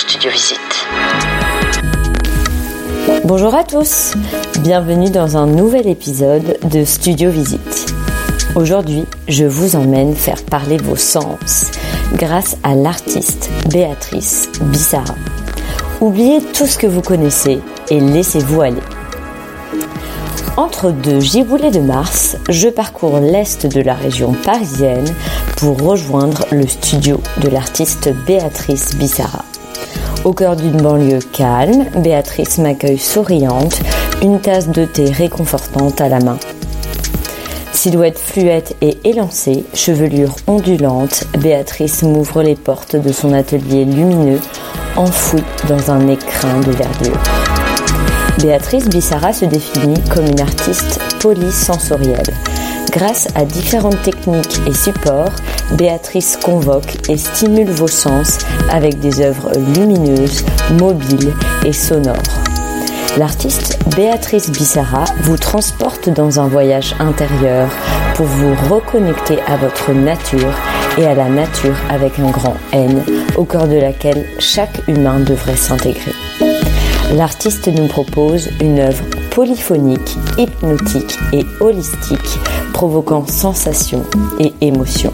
Studio Visite. Bonjour à tous, bienvenue dans un nouvel épisode de Studio Visite. Aujourd'hui, je vous emmène faire parler vos sens grâce à l'artiste Béatrice Bissara. Oubliez tout ce que vous connaissez et laissez-vous aller. Entre deux giboulées de Mars, je parcours l'est de la région parisienne pour rejoindre le studio de l'artiste Béatrice Bissara. Au cœur d'une banlieue calme, Béatrice m'accueille souriante, une tasse de thé réconfortante à la main. Silhouette fluette et élancée, chevelure ondulante, Béatrice m'ouvre les portes de son atelier lumineux, enfoui dans un écrin de verdure. Béatrice Bissara se définit comme une artiste polysensorielle. Grâce à différentes techniques et supports, Béatrice convoque et stimule vos sens avec des œuvres lumineuses, mobiles et sonores. L'artiste Béatrice Bissara vous transporte dans un voyage intérieur pour vous reconnecter à votre nature et à la nature avec un grand N, au cœur de laquelle chaque humain devrait s'intégrer. L'artiste nous propose une œuvre polyphonique, hypnotique et holistique, provoquant sensations et émotions.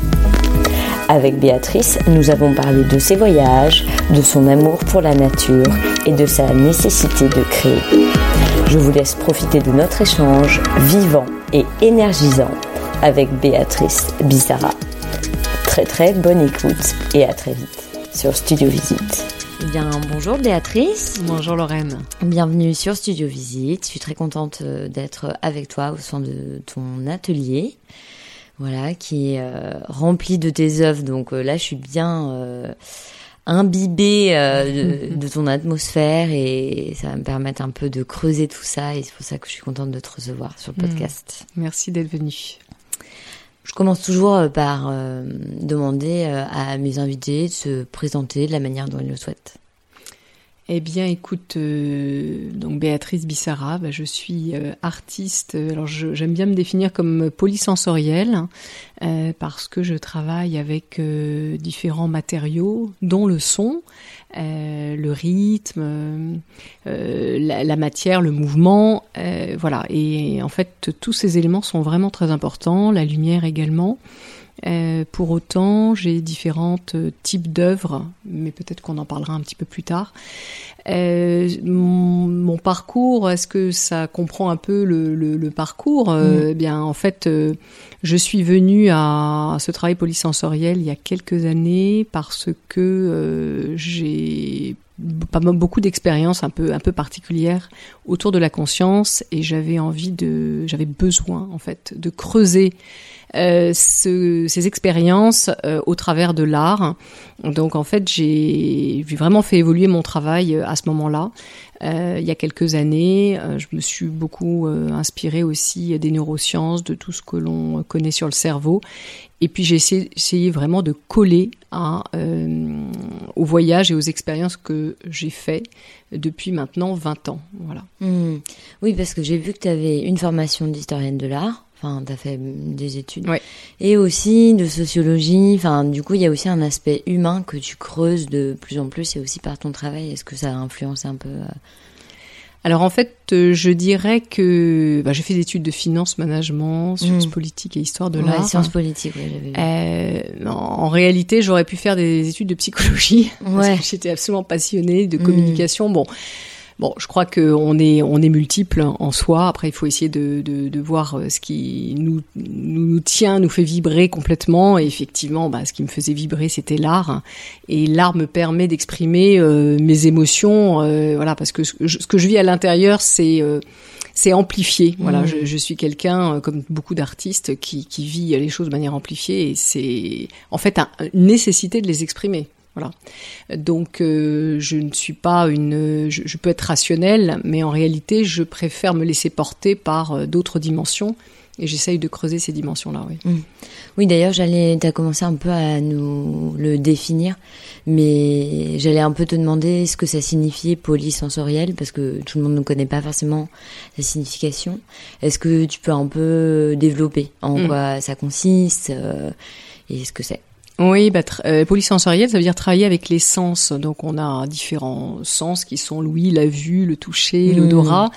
Avec Béatrice, nous avons parlé de ses voyages, de son amour pour la nature et de sa nécessité de créer. Je vous laisse profiter de notre échange vivant et énergisant avec Béatrice Bizarra. Très très bonne écoute et à très vite sur Studio Visite. Eh bien, bonjour Béatrice. Bonjour Lorraine. Bienvenue sur Studio Visite. Je suis très contente euh, d'être avec toi au sein de ton atelier. Voilà, qui est euh, rempli de tes œuvres. Donc euh, là, je suis bien euh, imbibée de, de, ton atmosphère et ça va me permettre un peu de creuser tout ça. Et c'est pour ça que je suis contente de te recevoir sur le Hmm. podcast. Merci d'être venue. Je commence toujours par demander à mes invités de se présenter de la manière dont ils le souhaitent. Eh bien, écoute, euh, donc Béatrice Bissara, bah, je suis euh, artiste. Alors, j'aime bien me définir comme polysensorielle euh, parce que je travaille avec euh, différents matériaux, dont le son, euh, le rythme, euh, euh, la, matière, le mouvement, voilà. Et en fait, tous ces éléments sont vraiment très importants. La lumière également. Euh, pour autant, j'ai différents euh, types d'œuvres, mais peut-être qu'on en parlera un petit peu plus tard. Euh, mon, mon parcours, est-ce que ça comprend un peu le, le- le parcours? Euh, Eh Bien, en fait, je suis venue à ce travail polysensoriel il y a quelques années parce que j'ai pas beaucoup d'expériences un peu un peu particulières autour de la conscience et j'avais envie de j'avais besoin en fait de creuser ce- ces expériences euh, au travers de l'art. Donc en fait, j'ai vraiment fait évoluer mon travail euh, à ce moment-là. Euh, il y a quelques années, euh, je me suis beaucoup euh, inspirée aussi des neurosciences, de tout ce que l'on connaît sur le cerveau. Et puis j'ai essayé, vraiment de coller à, euh, au voyage et aux expériences que j'ai fait depuis maintenant 20 ans. Voilà. Hmm. Oui, parce que j'ai vu que tu avais une formation d'historienne de l'art. Enfin, tu as fait des études. Ouais. Et aussi de sociologie. Enfin, du coup, il y a aussi un aspect humain que tu creuses de plus en plus et aussi par ton travail. Est-ce que ça a influencé un peu euh, Alors en fait, euh, je dirais que bah, j'ai fait des études de finance, management, sciences Mm. politiques et histoire de Ouais, l'art. sciences politiques, ouais, j'avais vu. Euh, en, en réalité, j'aurais pu faire des études de psychologie Ouais. parce que j'étais absolument passionnée de Mm. communication. Bon, bon, je crois que on est on est multiple en soi. Après, il faut essayer de, de, de voir euh, ce qui nous, nous nous tient, nous fait vibrer complètement. Et effectivement, bah, ce qui me faisait vibrer, c'était l'art. Et l'art me permet d'exprimer euh, mes émotions. euh, voilà, parce que ce, que je- ce que je vis à l'intérieur, c'est euh, c'est amplifié. Voilà, Mm. je, je suis quelqu'un, euh, comme beaucoup d'artistes, qui, qui vit les choses de manière amplifiée et c'est en fait un- une nécessité de les exprimer. Voilà. Donc, euh, je ne suis pas une. Je, je peux être rationnelle, mais en réalité, je préfère me laisser porter par euh, d'autres dimensions et j'essaye de creuser ces dimensions-là. Oui. Oui, d'ailleurs, j'allais, t'as commencé un peu à nous le définir, mais j'allais un peu te demander ce que ça signifiait polysensoriel, parce que tout le monde ne connaît pas forcément la signification. Est-ce que tu peux un peu développer en Mm. quoi ça consiste euh, et ce que c'est? Oui, bah, euh, polysensoriel, ça veut dire travailler avec les sens. Donc, on a différents sens qui sont l'ouïe, la vue, le toucher, Mm. l'odorat.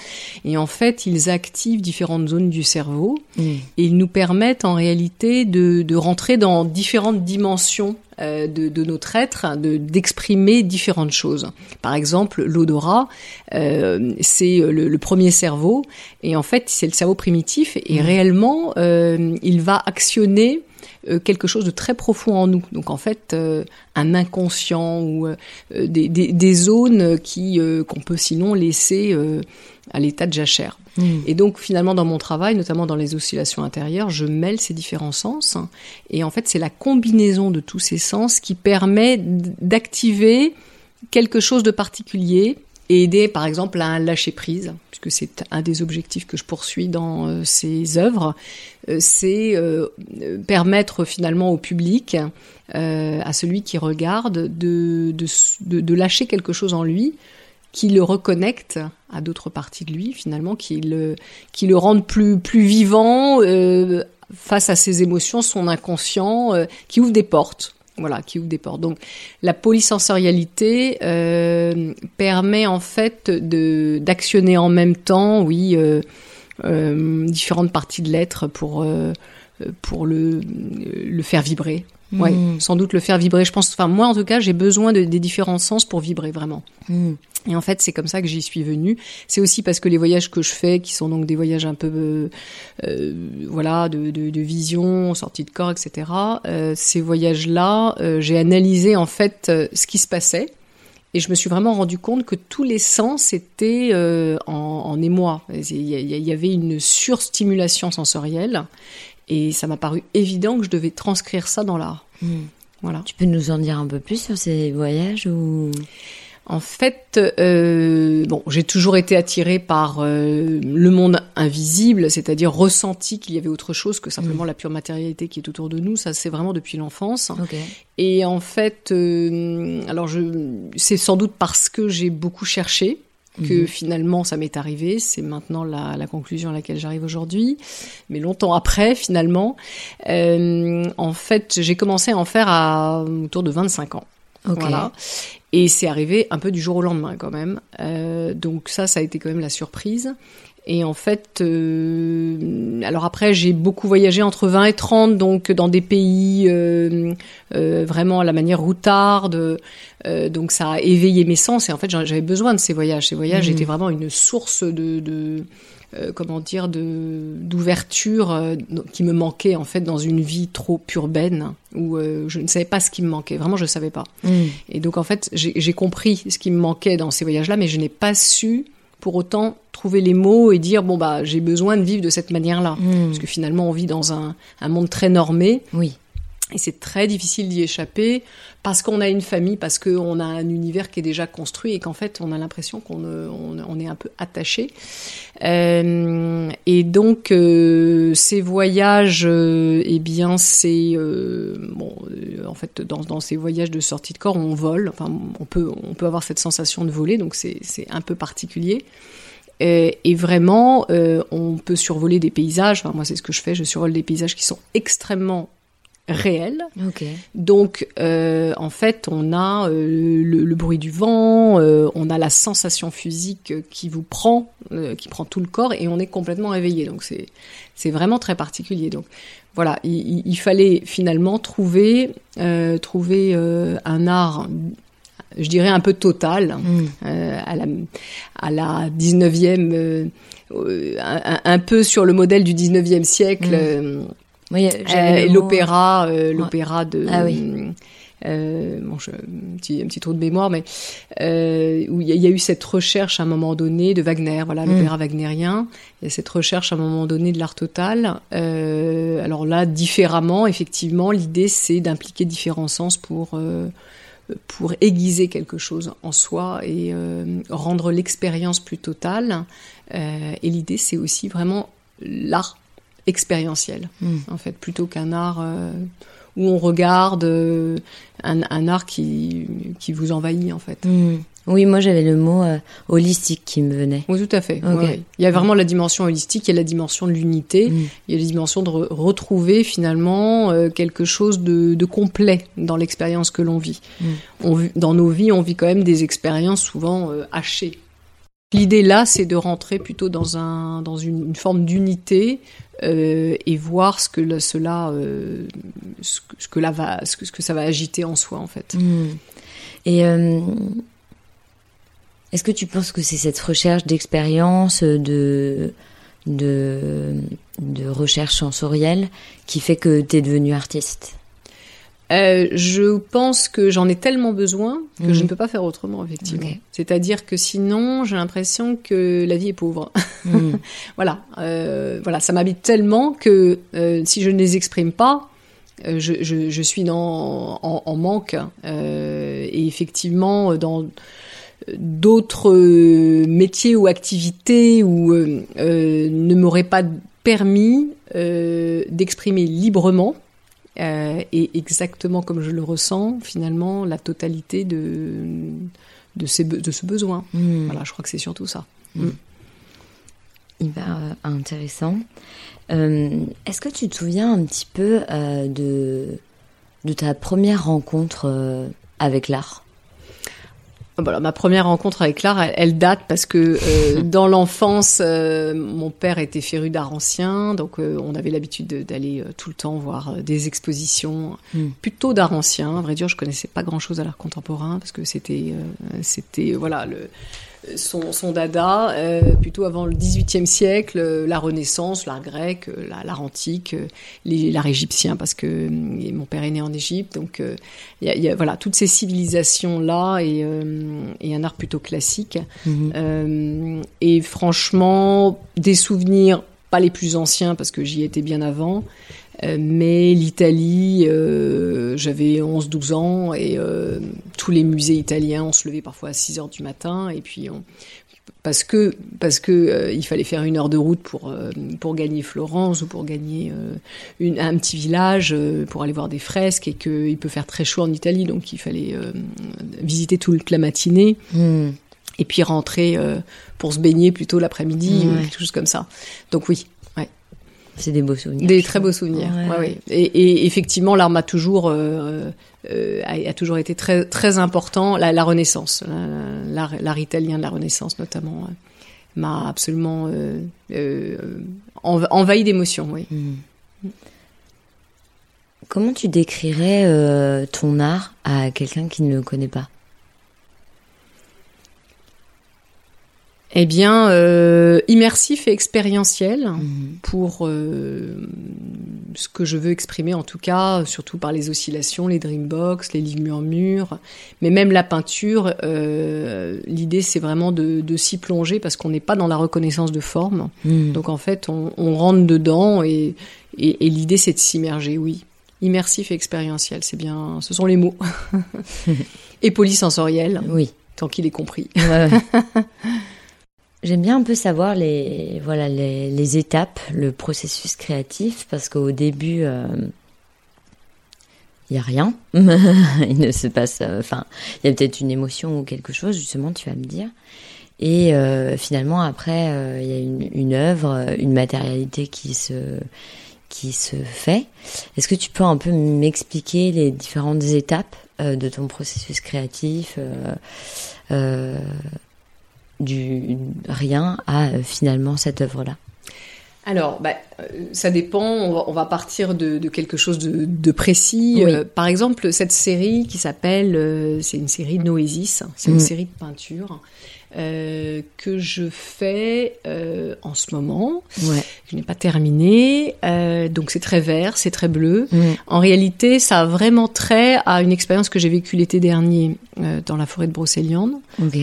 Et en fait, ils activent différentes zones du cerveau et ils nous permettent en réalité de, de rentrer dans différentes dimensions euh, de, de notre être, de- d'exprimer différentes choses. Par exemple, l'odorat, euh, c'est le, le premier cerveau, et en fait, c'est le cerveau primitif, et réellement, euh, il va actionner quelque chose de très profond en nous. Donc en fait, euh, un inconscient ou euh, des, des, des zones qui euh, qu'on peut sinon laisser euh, à l'état de jachère. Et donc finalement dans mon travail, notamment dans les oscillations intérieures, je mêle ces différents sens. Et en fait, c'est la combinaison de tous ces sens qui permet d'activer quelque chose de particulier et aider par exemple à lâcher prise, puisque c'est un des objectifs que je poursuis dans euh, ces œuvres, euh, c'est euh, permettre finalement au public, à celui qui regarde, de, de, de, lâcher quelque chose en lui qui le reconnecte à d'autres parties de lui finalement, qui le, qui le plus, plus vivant face à ses émotions, son inconscient, qui ouvre des portes. Voilà, qui ouvre des portes. Donc, la polysensorialité euh, permet en fait de d'actionner en même temps, oui, euh, euh, différentes parties de l'être pour pour le le faire vibrer. Ouais, Mm. sans doute le faire vibrer. Je pense, enfin moi en tout cas, j'ai besoin de, des différents sens pour vibrer vraiment. Mm. Et en fait, c'est comme ça que j'y suis venue. C'est aussi parce que les voyages que je fais, qui sont donc des voyages un peu, euh, euh, voilà, de, de, de vision, sortie de corps, etc. euh, ces voyages-là, euh, j'ai analysé en fait ce qui se passait. Et je me suis vraiment rendu compte que tous les sens étaient en, en émoi. Il y, avait une surstimulation sensorielle. Et ça m'a paru évident que je devais transcrire ça dans l'art. Mm. Voilà. Tu peux nous en dire un peu plus sur ces voyages ou? En fait, euh, bon, j'ai toujours été attirée par euh, le monde invisible, c'est-à-dire ressenti qu'il y avait autre chose que simplement la pure matérialité qui est autour de nous. Ça, c'est vraiment depuis l'enfance. Et en fait, euh, alors je, c'est sans doute parce que j'ai beaucoup cherché que finalement ça m'est arrivé. C'est maintenant la, la conclusion à laquelle j'arrive aujourd'hui. Mais longtemps après, finalement, en fait, j'ai commencé à en faire à autour de 25 ans. Voilà. Et c'est arrivé un peu du jour au lendemain quand même. Euh, donc ça, ça a été quand même la surprise. Et en fait, euh, alors après, j'ai beaucoup voyagé entre 20 et 30, donc dans des pays euh, euh, vraiment à la manière routarde. Euh, donc ça a éveillé mes sens. Et en fait, j'avais besoin de ces voyages. Ces voyages Mhm. étaient vraiment une source de, de euh, comment dire, de d'ouverture euh, qui me manquait en fait dans une vie trop urbaine où euh, je ne savais pas ce qui me manquait. Vraiment, je ne savais pas. Mm. Et donc en fait, j'ai compris ce qui me manquait dans ces voyages-là, mais je n'ai pas su pour autant trouver les mots et dire bon bah j'ai besoin de vivre de cette manière-là, Mm. parce que finalement on vit dans un, un monde très normé Oui. Et c'est très difficile d'y échapper parce qu'on a une famille, parce qu'on a un univers qui est déjà construit et qu'en fait on a l'impression qu'on on, est un peu attaché. Euh, et donc euh, ces voyages, euh, eh bien c'est euh, bon, en fait dans, dans ces voyages de sortie de corps on vole, enfin on peut on peut avoir cette sensation de voler, donc c'est un peu particulier. Et, et vraiment, on peut survoler des paysages. Enfin, moi, c'est ce que je fais. Je survole des paysages qui sont extrêmement réel. Donc, euh, en fait, on a euh, le, le bruit du vent, euh, on a la sensation physique qui vous prend, qui prend tout le corps, et on est complètement réveillé. Donc, c'est c'est vraiment très particulier. Donc, voilà, il, fallait finalement trouver trouver un art, je dirais un peu total, Mm. euh, à la à la 19e. euh, euh, un, peu sur le modèle du 19e siècle, Mm. Euh, Oui, euh, l'opéra, euh, l'opéra de. Ah oui. euh, bon, je, un, petit, un petit trou de mémoire, mais euh, où il y, a- il y a eu cette recherche à un moment donné de Wagner, voilà, Mm. l'opéra wagnérien. Il y a cette recherche à un moment donné de l'art total. Euh, alors là, différemment, effectivement, l'idée c'est d'impliquer différents sens pour pour aiguiser quelque chose en soi et rendre l'expérience plus totale. Et l'idée, c'est aussi vraiment l'art expérientiel, Mm. en fait, plutôt qu'un art euh, où on regarde euh, un, un art qui, qui vous envahit, en fait. Mm. Oui, moi j'avais le mot euh, holistique qui me venait. Oui, tout à fait. Il y a vraiment la dimension holistique, il y a la dimension de l'unité, Mm. il y a la dimension de re- retrouver finalement euh, quelque chose de, de complet dans l'expérience que l'on vit. Mm. On vit- dans nos vies, on vit quand même des expériences souvent euh, hachées. L'idée là, c'est de rentrer plutôt dans, un, dans une, une forme d'unité euh, et voir ce que cela, euh, ce, que- va, ce que, ce que ça va agiter en soi en fait. Mm. Et euh, est-ce que tu penses que c'est cette recherche d'expérience, de, de, de recherche sensorielle qui fait que tu es devenu artiste? Euh, je pense que j'en ai tellement besoin que Mhm. je ne peux pas faire autrement, effectivement. C'est-à-dire que sinon, j'ai l'impression que la vie est pauvre. Mm. voilà, euh, voilà, ça m'habite tellement que euh, si je ne les exprime pas, je, je, je suis dans, en, en manque. Et effectivement, dans d'autres métiers ou activités où euh, ne m'auraient pas permis d'exprimer librement euh, et exactement comme je le ressens, finalement, la totalité de, de, ces, be- de ce besoin. Mm. Voilà, je crois que c'est surtout ça. Hyper euh, intéressant. Euh, Est-ce que tu te souviens un petit peu euh, de, de ta première rencontre avec l'art? Voilà, ma première rencontre avec l'art, elle, elle date parce que euh, dans l'enfance, euh, mon père était féru d'art ancien, donc euh, on avait l'habitude de- d'aller tout le temps voir des expositions, Mm. plutôt d'art ancien. À vrai dire, je connaissais pas grand-chose à l'art contemporain parce que c'était, euh, c'était voilà le son, son dada, euh, plutôt avant le XVIIIe siècle, euh, la Renaissance, l'art grec, euh, la- l'art antique, l'art égyptien, parce que mon père est né en Égypte, donc il y a, il y a, voilà toutes ces civilisations là et, et un art plutôt classique. Mhm. Et franchement, des souvenirs pas les plus anciens parce que j'y étais bien avant. Euh, mais l'Italie, euh, j'avais 11-12 ans et euh, tous les musées italiens, on se levait parfois à 6 heures du matin et puis on, parce que parce que euh, il fallait faire une heure de route pour euh, pour gagner Florence ou pour gagner euh, une, un petit village euh, pour aller voir des fresques et que il peut faire très chaud en Italie donc il fallait euh, visiter toute la matinée Mm. et puis rentrer euh, pour se baigner plutôt l'après-midi ou Ouais. quelque chose comme ça. Donc oui, C'est des beaux souvenirs. des très beaux souvenirs. Ouais, Ouais, ouais. ouais. Et, et effectivement, l'art m'a toujours euh, euh, a, a toujours été très très important. La, la Renaissance, la- l'art italien de la Renaissance notamment, euh, m'a absolument euh, euh, env- envahi d'émotions. Oui. Mm. Comment tu décrirais euh, ton art à quelqu'un qui ne le connaît pas? Eh bien, euh, immersif et expérientiel. Mhm. pour euh, ce que je veux exprimer, en tout cas, surtout par les oscillations, les dreambox, les livres murmures, mais même la peinture. euh, L'idée, c'est vraiment de, de s'y plonger parce qu'on n'est pas dans la reconnaissance de forme. Mm. Donc en fait, on, on rentre dedans et, et, et l'idée, c'est de s'immerger, oui. Immersif et expérientiel, c'est bien, ce sont les mots. et polysensoriel, Oui. tant qu'il est compris. Ouais, ouais. J'aime bien un peu savoir les voilà les, étapes, le processus créatif, parce qu'au début, euh, il y a rien, il ne se passe, euh, enfin, il y a peut-être une émotion ou quelque chose, justement, tu vas me dire. Et euh, finalement, après, euh, il y a une, une œuvre, une matérialité qui se qui se fait. Est-ce que tu peux un peu m'expliquer les différentes étapes de ton processus créatif du rien à finalement cette œuvre-là alors, bah, euh, ça dépend. On va, partir de, quelque chose de, précis. Euh, par exemple, cette série qui s'appelle, euh, c'est une série Noésis. C'est une mm. série de peinture que je fais en ce moment. Ouais. Je n'ai pas terminé. donc c'est très vert, c'est très bleu. En réalité, ça a vraiment trait à une expérience que j'ai vécue l'été dernier dans la forêt de Brocéliande,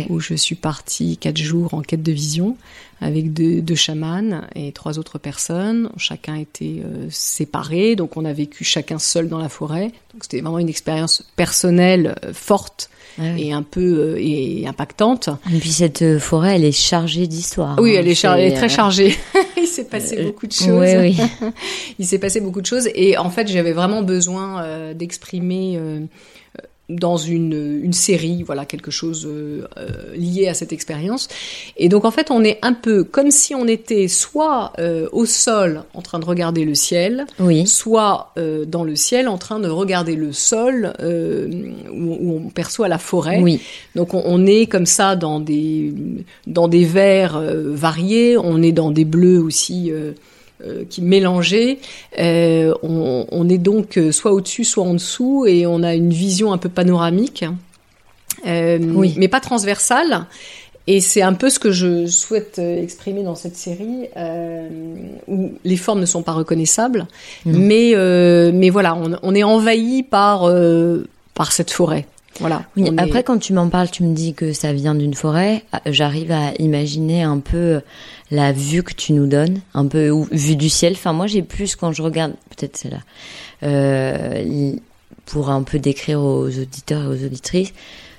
où je suis partie quatre jours en quête de vision avec deux, deux, chamans et trois autres personnes. Chacun était euh, séparé, donc on a vécu chacun seul dans la forêt. Donc c'était vraiment une expérience personnelle euh, forte ah et un peu euh, et impactante. Et puis cette forêt, elle est chargée d'histoire. Oui, hein. elle, est, elle est très chargée. Il s'est passé beaucoup de choses. Oui, oui. Il s'est passé beaucoup de choses et en fait j'avais vraiment besoin d'exprimer dans une, une, série, voilà, quelque chose euh, euh, lié à cette expérience. Et donc en fait, on est un peu comme si on était soit euh, au sol en train de regarder le ciel, oui. soit dans le ciel en train de regarder le sol où, on perçoit la forêt. Oui. Donc on, on, est comme ça dans des dans des verts variés, on est dans des bleus aussi qui mélangeait. Euh, on, est donc euh, soit au-dessus, soit en dessous, et on a une vision un peu panoramique, oui. mais pas transversale. Et c'est un peu ce que je souhaite exprimer dans cette série, où les formes ne sont pas reconnaissables, mais mais voilà, on, on est envahi par par cette forêt. Voilà. après, quand tu m'en parles, tu me dis que ça vient d'une forêt. J'arrive à imaginer un peu la vue que tu nous donnes, un peu vue du ciel. Enfin, moi, j'ai plus quand je regarde, peut-être c'est là, euh, pour un peu décrire aux auditeurs et aux auditrices.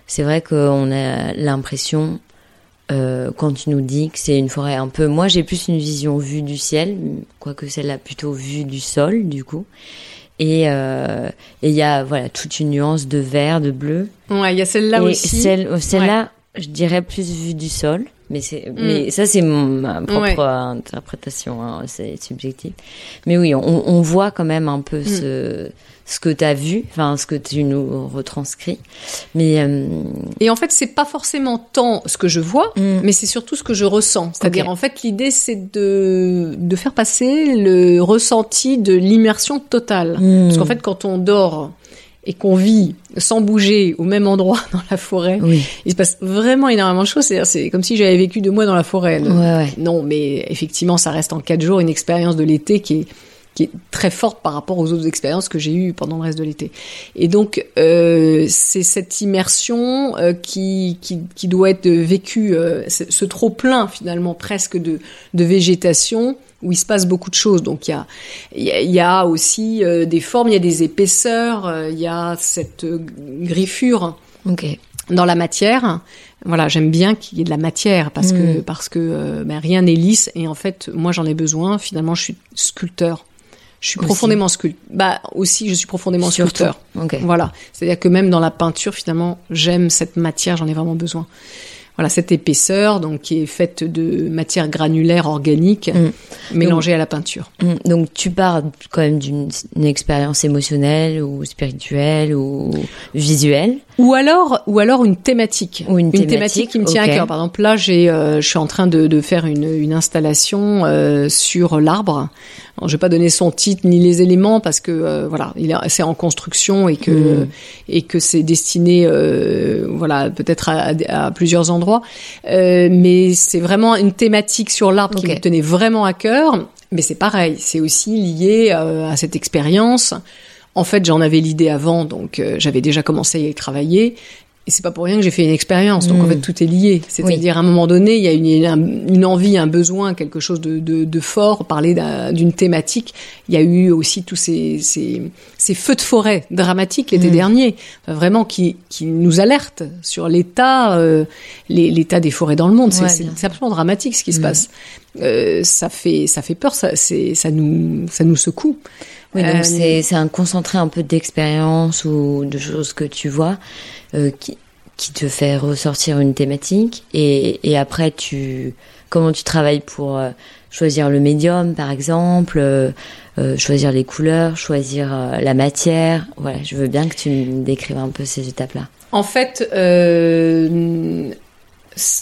C'est vrai qu'on a l'impression, euh, quand tu nous dis que c'est une forêt un peu. Moi, j'ai plus une vision vue du ciel, quoique celle-là plutôt vue du sol, du coup. Et euh, il y a voilà toute une nuance de vert, de bleu. Ouais, il y a celle-là aussi. Celle, celle-là, je dirais plus vue du sol. Mais c'est, mm. mais ça c'est ma propre interprétation, hein, c'est subjectif. Mais oui, on, on, voit quand même un peu mm. ce ce que tu as vu, enfin ce que tu nous retranscris. Mais euh, et en fait, c'est pas forcément tant ce que je vois, mm. mais c'est surtout ce que je ressens. C'est-à-dire en fait, l'idée c'est de de faire passer le ressenti de l'immersion totale. Parce qu'en fait, quand on dort et qu'on vit sans bouger au même endroit dans la forêt, il se passe vraiment énormément de choses. C'est comme si j'avais vécu deux mois dans la forêt. Non, mais effectivement, ça reste en quatre jours une expérience de l'été qui est qui est très forte par rapport aux autres expériences que j'ai eues pendant le reste de l'été. Et donc, euh, c'est cette immersion euh, qui, qui, qui, doit être vécue, euh, ce trop plein finalement presque de, de végétation où il se passe beaucoup de choses. Donc il y a, il y a aussi des formes, il y a des épaisseurs, il y a cette griffure dans la matière. Voilà, j'aime bien qu'il y ait de la matière parce que mm. parce que ben, rien n'est lisse et en fait moi j'en ai besoin. Finalement, je suis sculpteur. Je suis profondément sculpteur. Bah aussi, je suis profondément sculpteur. Voilà, c'est-à-dire que même dans la peinture, finalement, j'aime cette matière, j'en ai vraiment besoin voilà cette épaisseur donc qui est faite de matière granulaire organique mm. mélangée à la peinture. Mm. Donc tu pars quand même d'une expérience émotionnelle ou spirituelle ou visuelle ou alors ou alors une thématique ou une, thématique, qui me tient à cœur. Par exemple là j'ai euh, je suis en train de, de faire une, une installation euh, sur l'arbre je vais pas donner son titre ni les éléments parce que euh, voilà, il c'est en construction et que mm. et que c'est destiné euh, voilà peut-être à, à, plusieurs endroits. Euh, mais c'est vraiment une thématique sur l'arbre qui me tenait vraiment à cœur. Mais c'est pareil, c'est aussi lié euh, à cette expérience. En fait, j'en avais l'idée avant, donc euh, j'avais déjà commencé à y travailler. Et c'est pas pour rien que j'ai fait une expérience. Donc en hmm. fait, tout est lié. C'est-à-dire, à un moment donné, il y a une, une, envie, un besoin, quelque chose de, de, de fort, parler d'une thématique. Il y a eu aussi tous ces, ces, ces feux de forêt dramatiques l'été hmm. dernier, vraiment qui, qui nous alertent sur l'état, euh, l'état des forêts dans le monde. c'est absolument dramatique ce qui se hmm. passe. Euh, ça fait, ça fait peur. Ça, ça nous, ça nous secoue. Oui, donc euh, c'est un concentré un peu d'expérience ou de choses que tu vois. Euh, qui, qui te fait ressortir une thématique et, et après tu comment tu travailles pour euh, choisir le médium, par exemple, euh, choisir les couleurs, choisir la matière. Voilà, je veux bien que tu me décrives un peu ces étapes-là. En fait,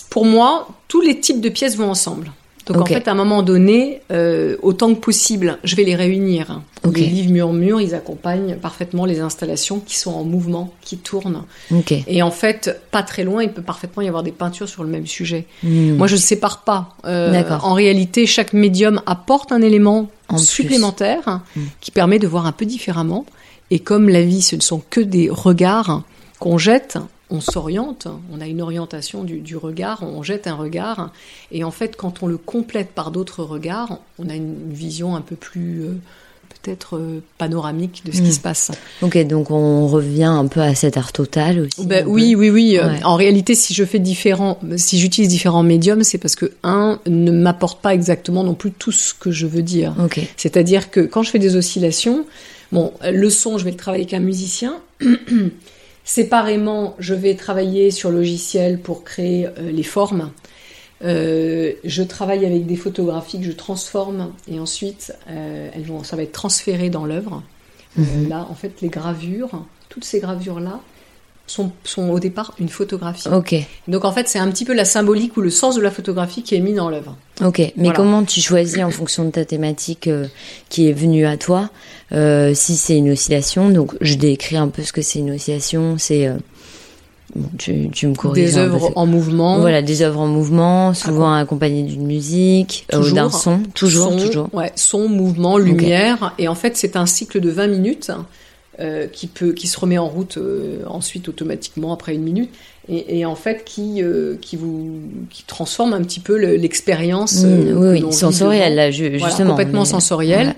pour moi, tous les types de pièces vont ensemble. Donc en fait, à un moment donné, euh, autant que possible, je vais les réunir. Ok. Les livres murmures, ils accompagnent parfaitement les installations qui sont en mouvement, qui tournent. Et en fait, pas très loin, il peut parfaitement y avoir des peintures sur le même sujet. Hmm. Moi, je ne sépare pas. Euh. En réalité, chaque médium apporte un élément En supplémentaire Mm. qui permet de voir un peu différemment. Et comme la vie, ce ne sont que des regards qu'on jette, on s'oriente, on a une orientation du, du regard, on jette un regard. Et en fait, quand on le complète par d'autres regards, on a une, une vision un peu plus... euh, peut-être euh, panoramique de ce qui se passe. Ok, donc on revient un peu à cet art total aussi. Ben oui, oui, oui. euh, Ouais. En réalité, si je fais différents, si j'utilise différents médiums, c'est parce que un ne m'apporte pas exactement non plus tout ce que je veux dire. Ok. C'est-à-dire que quand je fais des oscillations, bon, le son, je vais le travailler avec un musicien. Séparément, je vais travailler sur logiciel pour créer euh, les formes. Euh, je travaille avec des photographies que je transforme et ensuite euh, elles vont, ça va être transféré dans l'œuvre. Mhm. là, en fait, les gravures, toutes ces gravures-là sont, sont au départ une photographie. Ok. Donc en fait, c'est un petit peu la symbolique ou le sens de la photographie qui est mis dans l'œuvre. Ok, mais Voilà. comment tu choisis en fonction de ta thématique euh, qui est venue à toi euh, Si c'est une oscillation, donc je décris un peu ce que c'est une oscillation. C'est euh, bon, tu, tu me corriges. Des œuvres en mouvement. Voilà, des œuvres en mouvement, souvent accompagnées d'une musique, Toujours. d'un son, toujours, son, toujours. Ouais, son, mouvement, lumière. Et en fait, c'est un cycle de 20 minutes euh, qui, peut, qui se remet en route euh, ensuite automatiquement après une minute. Et, et en fait, qui, euh, qui, vous, qui transforme un petit peu le- l'expérience. Mm, euh, que oui, l'on oui, vit sensoriel devant. là, Voilà, justement. complètement mais- sensoriel.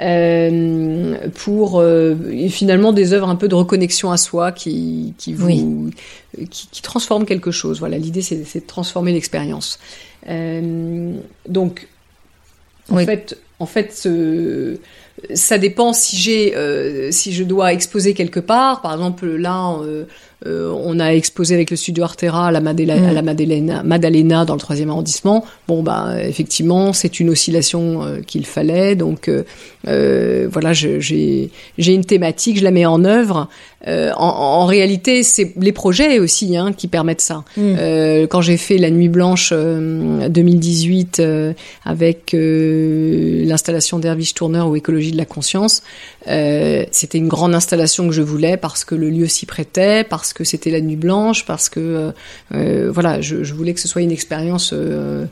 Euh, pour et finalement des œuvres un peu de reconnexion à soi qui qui vous Oui. qui, qui transforment quelque chose. Voilà, l'idée c'est de transformer l'expérience. Donc en fait en fait ce- ça dépend si j'ai euh, si je dois exposer quelque part. Par exemple là. euh, euh, on a exposé avec le studio Artera à la, Madela- Mm. à la Maddalena, Maddalena dans le troisième arrondissement. Bon, bah, effectivement, c'est une oscillation qu'il fallait. Donc, voilà, j'ai une thématique, je la mets en œuvre. Euh, en, en réalité, c'est les projets aussi hein, qui permettent ça. Mm. Euh, quand j'ai fait la Nuit Blanche euh, 2018 euh, avec euh, l'installation d'Herviche Tourneur ou Écologie de la conscience, euh, c'était une grande installation que je voulais parce que le lieu s'y prêtait, parce que c'était la Nuit Blanche, parce que voilà, je, je voulais que ce soit une expérience euh,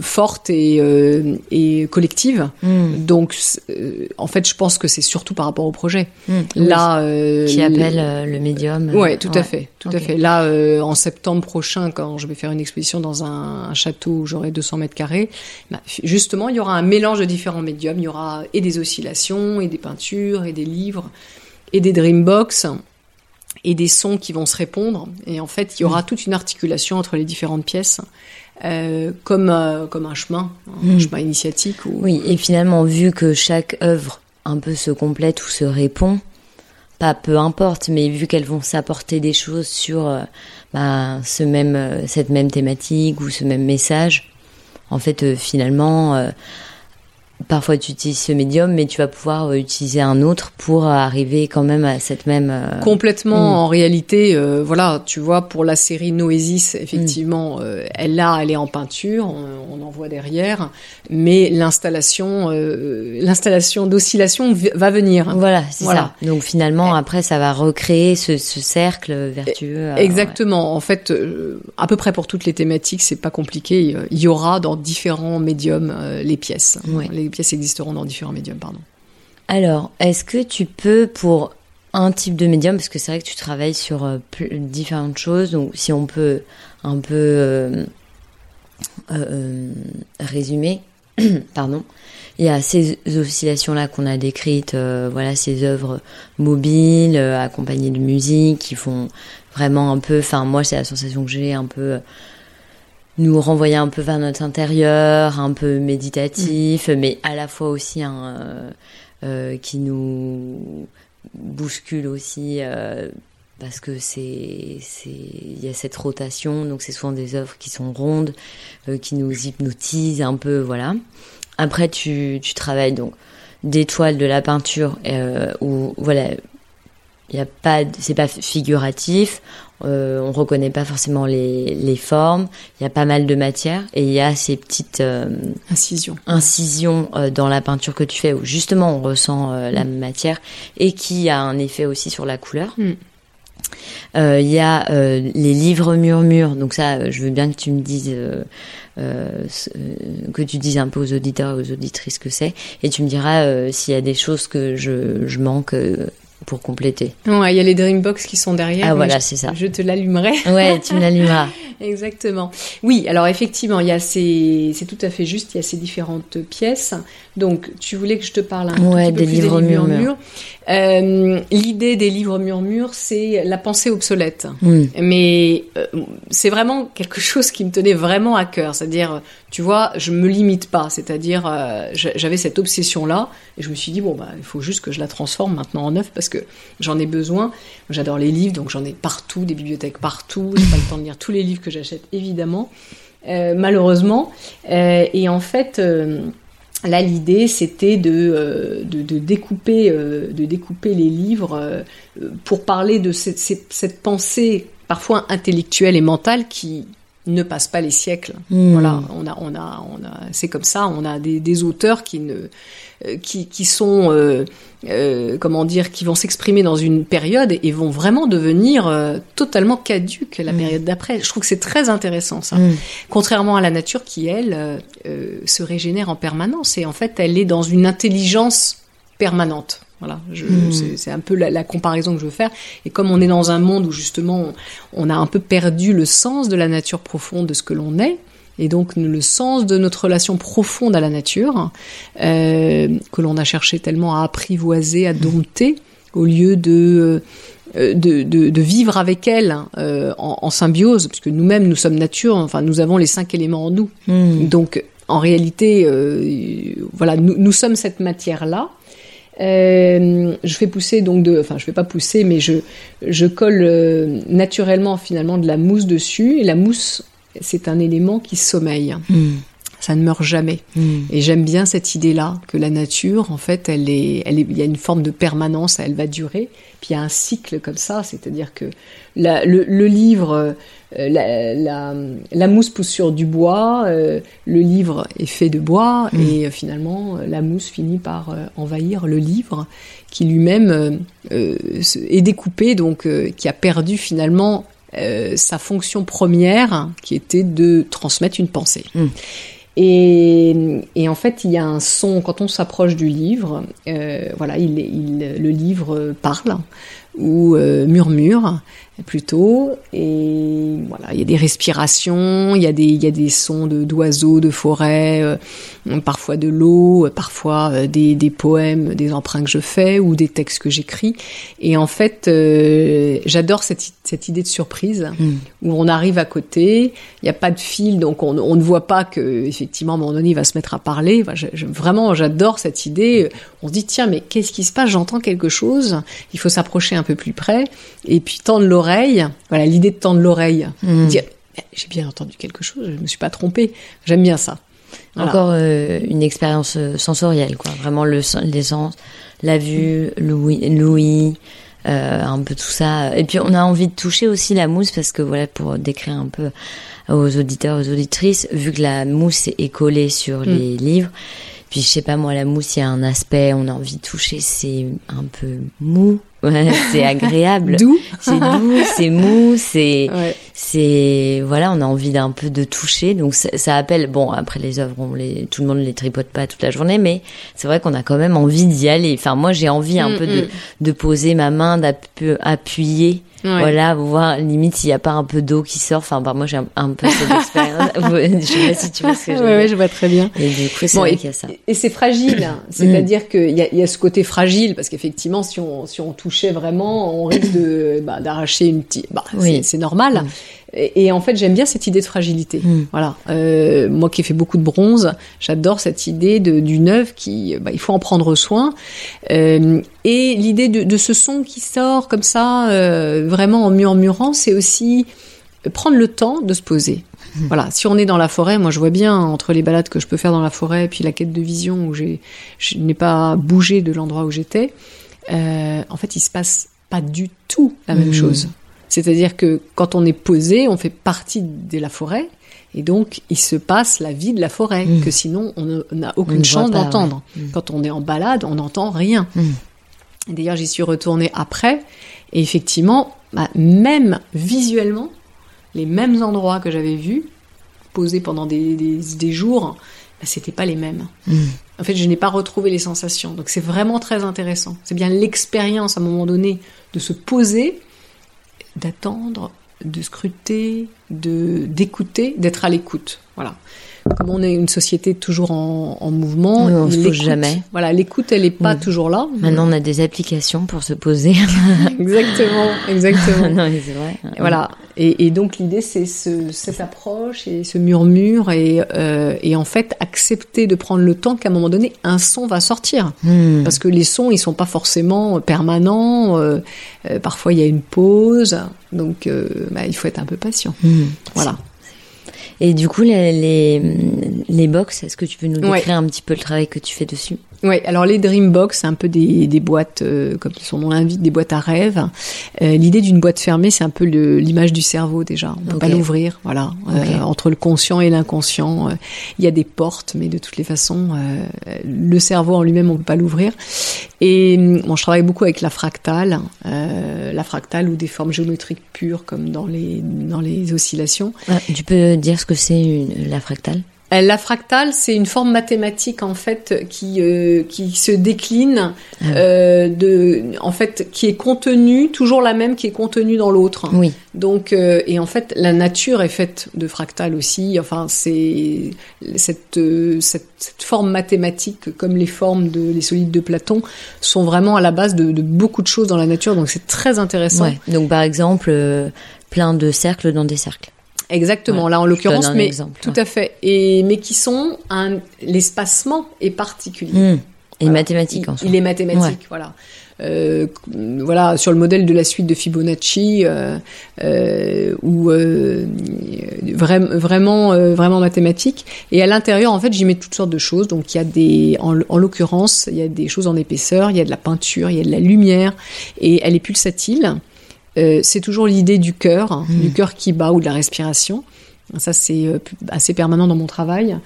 forte et, euh, et collective. Mm, Donc, euh, en fait, je pense que c'est surtout par rapport au projet. mm, oui. Là, euh, qui appelle le médium. Ouais, tout à fait, tout à fait. Là, en septembre prochain, quand je vais faire une exposition dans un, un château où j'aurai 200 mètres carrés, bah, justement, il y aura un mélange de différents médiums. Il y aura et des oscillations, et des peintures, et des livres, et des dreambox, et des sons qui vont se répondre. Et en fait, il y Mm. aura toute une articulation entre les différentes pièces, euh, comme euh, comme un chemin, un Mm. chemin initiatique. Ou... Oui, et finalement, vu que chaque œuvre un peu se complète ou se répond, pas peu importe, mais vu qu'elles vont s'apporter des choses sur euh, bah, ce même, cette même thématique ou ce même message, en fait, finalement, parfois tu utilises ce médium, mais tu vas pouvoir euh, utiliser un autre pour arriver quand même à cette même. euh, Complètement. Mm. En réalité, euh, voilà, tu vois, pour la série Noésis, effectivement, euh, elle là, elle est en peinture, on, on en voit derrière, mais l'installation, euh, l'installation d'oscillation va venir. Voilà, c'est Voilà. ça. Donc finalement, après, ça va recréer ce, ce cercle vertueux. euh, Exactement. En fait, euh, à peu près pour toutes les thématiques, c'est pas compliqué. Il y aura dans différents médiums euh, les pièces. Ouais. Les pièces existeront dans différents médiums, pardon. Alors, est-ce que tu peux, pour un type de médium, parce que c'est vrai que tu travailles sur euh, différentes choses, donc si on peut un peu euh, euh, résumer, pardon, il y a ces oscillations-là qu'on a décrites, voilà, ces œuvres mobiles, accompagnées de musique, qui font vraiment un peu, enfin moi c'est la sensation que j'ai, un peu nous renvoyer un peu vers notre intérieur, un peu méditatif, mais à la fois aussi un euh, euh, qui nous bouscule aussi euh, parce que c'est c'est il y a cette rotation donc c'est souvent des œuvres qui sont rondes euh, qui nous hypnotisent un peu voilà après, tu, tu travailles donc des toiles, de la peinture, euh, où voilà, il y a pas, c'est pas figuratif. Euh, on reconnaît pas forcément les, les formes. Il y a pas mal de matière et il y a ces petites euh, incisions, incisions euh, dans la peinture que tu fais où justement on ressent euh, la matière et qui a un effet aussi sur la couleur. Mm. Il y a les livres murmures. Donc ça, je veux bien que tu me dises, que tu dises un peu aux auditeurs et aux auditrices ce que c'est, et tu me diras s'il y a des choses que je, je manque pour compléter. Ouais, il y a les Dreambox qui sont derrière. Ah voilà, je- c'est ça. Je te l'allumerai. Ouais, tu me l'allumeras. Exactement. Oui, alors effectivement, il y a ces, c'est tout à fait juste, il y a ces différentes pièces. Donc, tu voulais que je te parle un Ouais, petit peu des plus livres des livres murmures. murmures. Euh, L'idée des livres murmures, c'est la pensée obsolète. Hmm. Mais euh, c'est vraiment quelque chose qui me tenait vraiment à cœur. C'est-à-dire, tu vois, je me limite pas. C'est-à-dire, euh, j'a- j'avais cette obsession-là et je me suis dit bon bah il faut juste que je la transforme maintenant en œuvre parce que j'en ai besoin. J'adore les livres, donc j'en ai partout, des bibliothèques partout. J'ai pas le temps de lire tous les livres que j'achète, évidemment, Euh, malheureusement. Euh, et en fait. euh, Là, l'idée, c'était de, découper, les livres pour parler de cette pensée parfois intellectuelle et mentale qui ne passe pas les siècles. Hmm. Voilà, on a, on a, on a, c'est comme ça. On a des, des auteurs qui ne, euh, qui, qui sont, euh, euh, comment dire, qui vont s'exprimer dans une période et vont vraiment devenir euh, totalement caduques la période d'après. Je trouve que c'est très intéressant ça. Mm. Contrairement à la nature qui elle se régénère en permanence et en fait elle est dans une intelligence permanente. Voilà, je- Mm. c'est- un peu la, la comparaison que je veux faire. Et comme on est dans un monde où justement on a un peu perdu le sens de la nature profonde de ce que l'on est, et donc le sens de notre relation profonde à la nature, euh, que l'on a cherché tellement à apprivoiser, à dompter, au lieu de, euh, de, de, de vivre avec elle euh, en, en symbiose, puisque nous-mêmes nous sommes nature, enfin nous avons les cinq éléments en nous. Hmm. Donc, en réalité, euh, voilà, nous, nous sommes cette matière-là. Euh, je fais pousser donc de, enfin, je fais pas pousser, mais je je colle euh, naturellement finalement de la mousse dessus. Et la mousse, c'est un élément qui sommeille. Hmm. Ça ne meurt jamais. Hmm. Et j'aime bien cette idée-là que la nature, en fait, elle est, elle est, il y a une forme de permanence, elle va durer. Puis il y a un cycle comme ça, c'est-à-dire que la- le, le livre, euh, la, la, la mousse pousse sur du bois, euh, le livre est fait de bois, et euh, finalement la mousse finit par envahir le livre, qui lui-même est découpé, donc qui a perdu finalement sa fonction première, qui était de transmettre une pensée. Et, en fait, il y a un son quand on s'approche du livre. euh, voilà, il, il, le livre parle ou euh, murmure plutôt. Et voilà, il y a des respirations, il y a des, il y a des sons de d'oiseaux, de forêts, euh, parfois de l'eau, euh, parfois euh, des, des poèmes, des emprunts que je fais ou des textes que j'écris. Et en fait, euh, j'adore cette, cette idée de surprise où on arrive à côté, il n'y a pas de fil, donc on, on ne voit pas que effectivement à un moment donné il va se mettre à parler. Enfin, je- je- vraiment, j'adore cette idée. On se dit tiens, mais qu'est-ce qui se passe? J'entends quelque chose. Il faut s'approcher un peu plus près et puis tendre l'oreille. Voilà, l'idée de tendre l'oreille, dire j'ai bien entendu quelque chose, je me suis pas trompée. J'aime bien ça. Voilà. Encore euh, une expérience euh, sensorielle, quoi. Vraiment le les sens, la vue, l'ouïe, euh, un peu tout ça. Et puis on a envie de toucher aussi la mousse parce que voilà, pour décrire un peu aux auditeurs, aux auditrices, vu que la mousse est collée sur Mm. les livres. Puis je sais pas moi, la mousse, il y a un aspect, on a envie de toucher, c'est un peu mou, Ouais, c'est agréable. D'où C'est doux, c'est mou, c'est Ouais. c'est voilà, on a envie d'un peu de toucher. Donc ça, ça appelle bon après les œuvres, on les tout le monde les tripote pas toute la journée, mais c'est vrai qu'on a quand même envie d'y aller. Enfin moi j'ai envie un Mm, peu de mm. de poser ma main, d'appuyer. Ouais. Voilà, voir limite s'il y a pas un peu d'eau qui sort. Enfin, bah, moi j'ai un, un peu cette expérience. je sais pas si tu vois ce que je Ouais, veux ouais, dire. je vois très bien. Et du coup, c'est Bon, vrai et, qu'il y a ça. et c'est fragile, hein. c'est-à-dire qu'il y, a- y a ce côté fragile, parce qu'effectivement, si on, si on touchait vraiment, on risque de bah, d'arracher une petite. Bah, Oui. c'est- normal. Et, et en fait, j'aime bien cette idée de fragilité. Mm. Voilà. Euh, moi qui ai fait beaucoup de bronze, j'adore cette idée de d'une œuvre qui, bah, il faut en prendre soin. Euh, et l'idée de, de ce son qui sort comme ça, euh, vraiment en murmurant, c'est aussi prendre le temps de se poser. Voilà, si on est dans la forêt, moi je vois bien entre les balades que je peux faire dans la forêt et puis la quête de vision où j'ai, je n'ai pas bougé de l'endroit où j'étais. Euh, en fait, il se passe pas du tout la même Mhm. chose. C'est-à-dire que quand on est posé, on fait partie de la forêt. Et donc, il se passe la vie de la forêt, Mhm. que sinon, on n'a aucune ne chance d'entendre. ouais. Mhm. Quand on est en balade, on n'entend rien. D'ailleurs, j'y suis retournée après. Et effectivement, bah, même visuellement, les mêmes endroits que j'avais vus, posés pendant des, des, des jours, bah, c'était pas les mêmes. En fait, je n'ai pas retrouvé les sensations. Donc, c'est vraiment très intéressant. C'est bien l'expérience, à un moment donné, de se poser, d'attendre, de scruter, de d'écouter, d'être à l'écoute. Voilà. Comme on est une société toujours en, en mouvement, Oui, on se pose jamais. Voilà, l'écoute, elle est pas Oui. toujours là. Maintenant, on a des applications pour se poser. exactement, exactement. non, mais c'est vrai. Et Voilà. Et, et donc l'idée, c'est ce, cette approche et ce murmure et, euh, et en fait accepter de prendre le temps qu'à un moment donné, un son va sortir. Hmm. Parce que les sons, ils sont pas forcément permanents. euh, euh, parfois, il y a une pause. Donc, bah, il faut être un peu patient. Hmm. Voilà. Et du coup, les, les box, est-ce que tu peux nous Ouais. décrire un petit peu le travail que tu fais dessus? Oui, alors les Dreambox, c'est un peu des, des boîtes, euh, comme son nom l'invite, des boîtes à rêves. Euh, L'idée d'une boîte fermée, c'est un peu l'image du cerveau déjà. On peut Ok. pas l'ouvrir, voilà. Euh, entre le conscient et l'inconscient, il y a des portes, mais de toutes les façons, le cerveau en lui-même, on peut pas l'ouvrir. Et hum, bon, je travaille beaucoup avec la fractale, la fractale ou des formes géométriques pures, comme dans les dans les oscillations. Ah, Tu peux dire ce que c'est la fractale? La fractale, c'est une forme mathématique en fait qui euh, qui se décline, Ah. euh, de, en fait, qui est contenue toujours la même qui est contenue dans l'autre. Oui. Donc euh, et en fait, la nature est faite de fractales aussi. Enfin, c'est cette, euh, cette cette forme mathématique, comme les formes de les solides de Platon, sont vraiment à la base de, de beaucoup de choses dans la nature. Donc c'est très intéressant. Ouais. Donc, par exemple, euh, plein de cercles dans des cercles. Exactement, Ouais, là en l'occurrence, mais exemple, tout ouais. à fait. Et mais qui sont un l'espacement est particulier. Hmm. Et Voilà. il, en soi. il est mathématique, voilà. Euh, voilà, sur le modèle de la suite de Fibonacci, euh, euh, ou euh, vraiment, vraiment, euh, vraiment mathématique. Et à l'intérieur, en fait, j'y mets toutes sortes de choses. Donc, il y a des, en, en l'occurrence, il y a des choses en épaisseur, il y a de la peinture, il y a de la lumière, et elle est pulsatile. Euh, c'est toujours l'idée du cœur, hein, Mmh. du cœur qui bat ou de la respiration. Ça, c'est euh, assez permanent dans mon travail.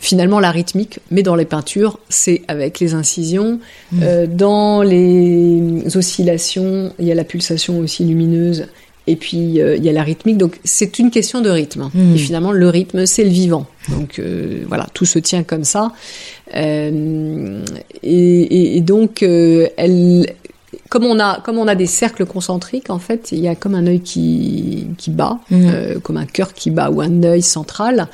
Finalement, la rythmique, mais dans les peintures, c'est avec les incisions. Mmh. Euh, dans les oscillations, il y a la pulsation aussi lumineuse. Et puis, euh, il y a la rythmique. Donc, c'est une question de rythme. Mm. Et finalement, le rythme, c'est le vivant. Donc, euh, voilà, tout se tient comme ça. Et, donc, elle, comme on a, comme on a des cercles concentriques, en fait, il y a comme un œil qui, qui bat, Mhm. euh, comme un cœur qui bat ou un œil central.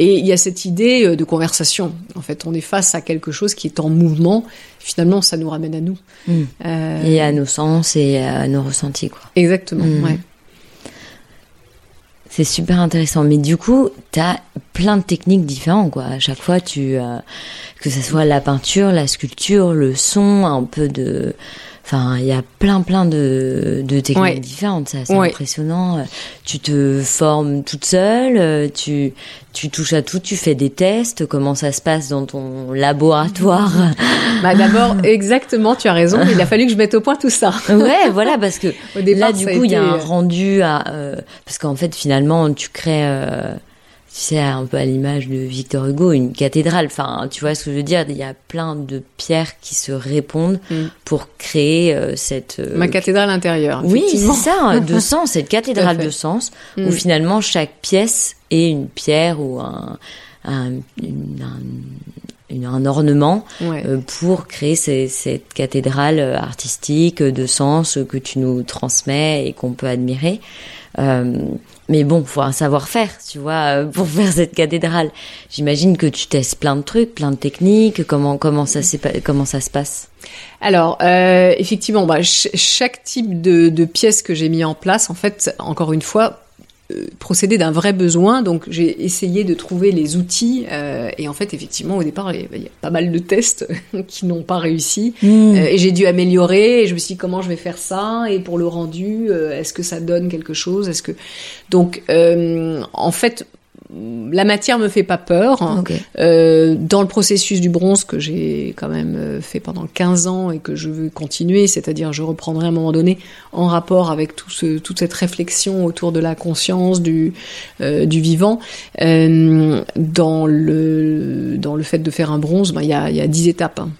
Et il y a cette idée euh, de conversation. En fait, on est face à quelque chose qui est en mouvement. Finalement, ça nous ramène à nous. Mm. Euh, Et à nos sens et à nos ressentis, quoi. Exactement. Mm. Ouais. C'est super intéressant. Mais du coup, t'as plein de techniques différentes, quoi. À chaque fois, tu, euh, que ce soit la peinture, la sculpture, le son, un peu de, enfin, il y a plein, plein de, de techniques Ouais. différentes. Ça, c'est Ouais. impressionnant. Tu te formes toute seule, euh, tu, tu touches à tout, tu fais des tests. Comment ça se passe dans ton laboratoire? Bah, D'abord, exactement, tu as raison. Il a fallu que je mette au point tout ça. Ouais, voilà, parce que Au départ, là, du coup, il y a un euh, rendu à, euh, parce qu'en fait, finalement, tu crées, euh, tu sais, un peu à l'image de Victor Hugo, une cathédrale. Enfin, tu vois ce que je veux dire? Il y a plein de pierres qui se répondent Mm. pour créer euh, cette. euh, Ma cathédrale intérieure. oui, c'est ça, hein, de sens, cette cathédrale de sens, Mm. où finalement chaque pièce est une pierre ou un, un, une- un, une- un ornement Ouais. euh, pour créer ces- cette cathédrale artistique de sens que tu nous transmets et qu'on peut admirer. Mais bon, faut un savoir-faire, tu vois, euh, pour faire cette cathédrale. J'imagine que tu testes plein de trucs, plein de techniques. Comment comment ça comment ça se passe? Alors, euh, effectivement, bah, ch- chaque type de, de pièce que j'ai mis en place, en fait, encore une fois, euh, procédait d'un vrai besoin. Donc, j'ai essayé de trouver les outils. euh, et en fait, effectivement, au départ, il y a- pas mal de tests qui n'ont pas réussi. Euh, et j'ai dû améliorer. Et je me suis dit comment je vais faire ça? Et pour le rendu, euh, est-ce que ça donne quelque chose? Est-ce que donc, euh, en fait. La matière me fait pas peur. Euh, dans le processus du bronze que j'ai quand même euh, fait pendant 15 ans et que je veux continuer, c'est-à-dire je reprendrai à un moment donné en rapport avec tout ce, toute cette réflexion autour de la conscience du, euh, du vivant. Euh, dans, le, dans le fait de faire un bronze, ben, il y, a, y a 10 étapes. hein.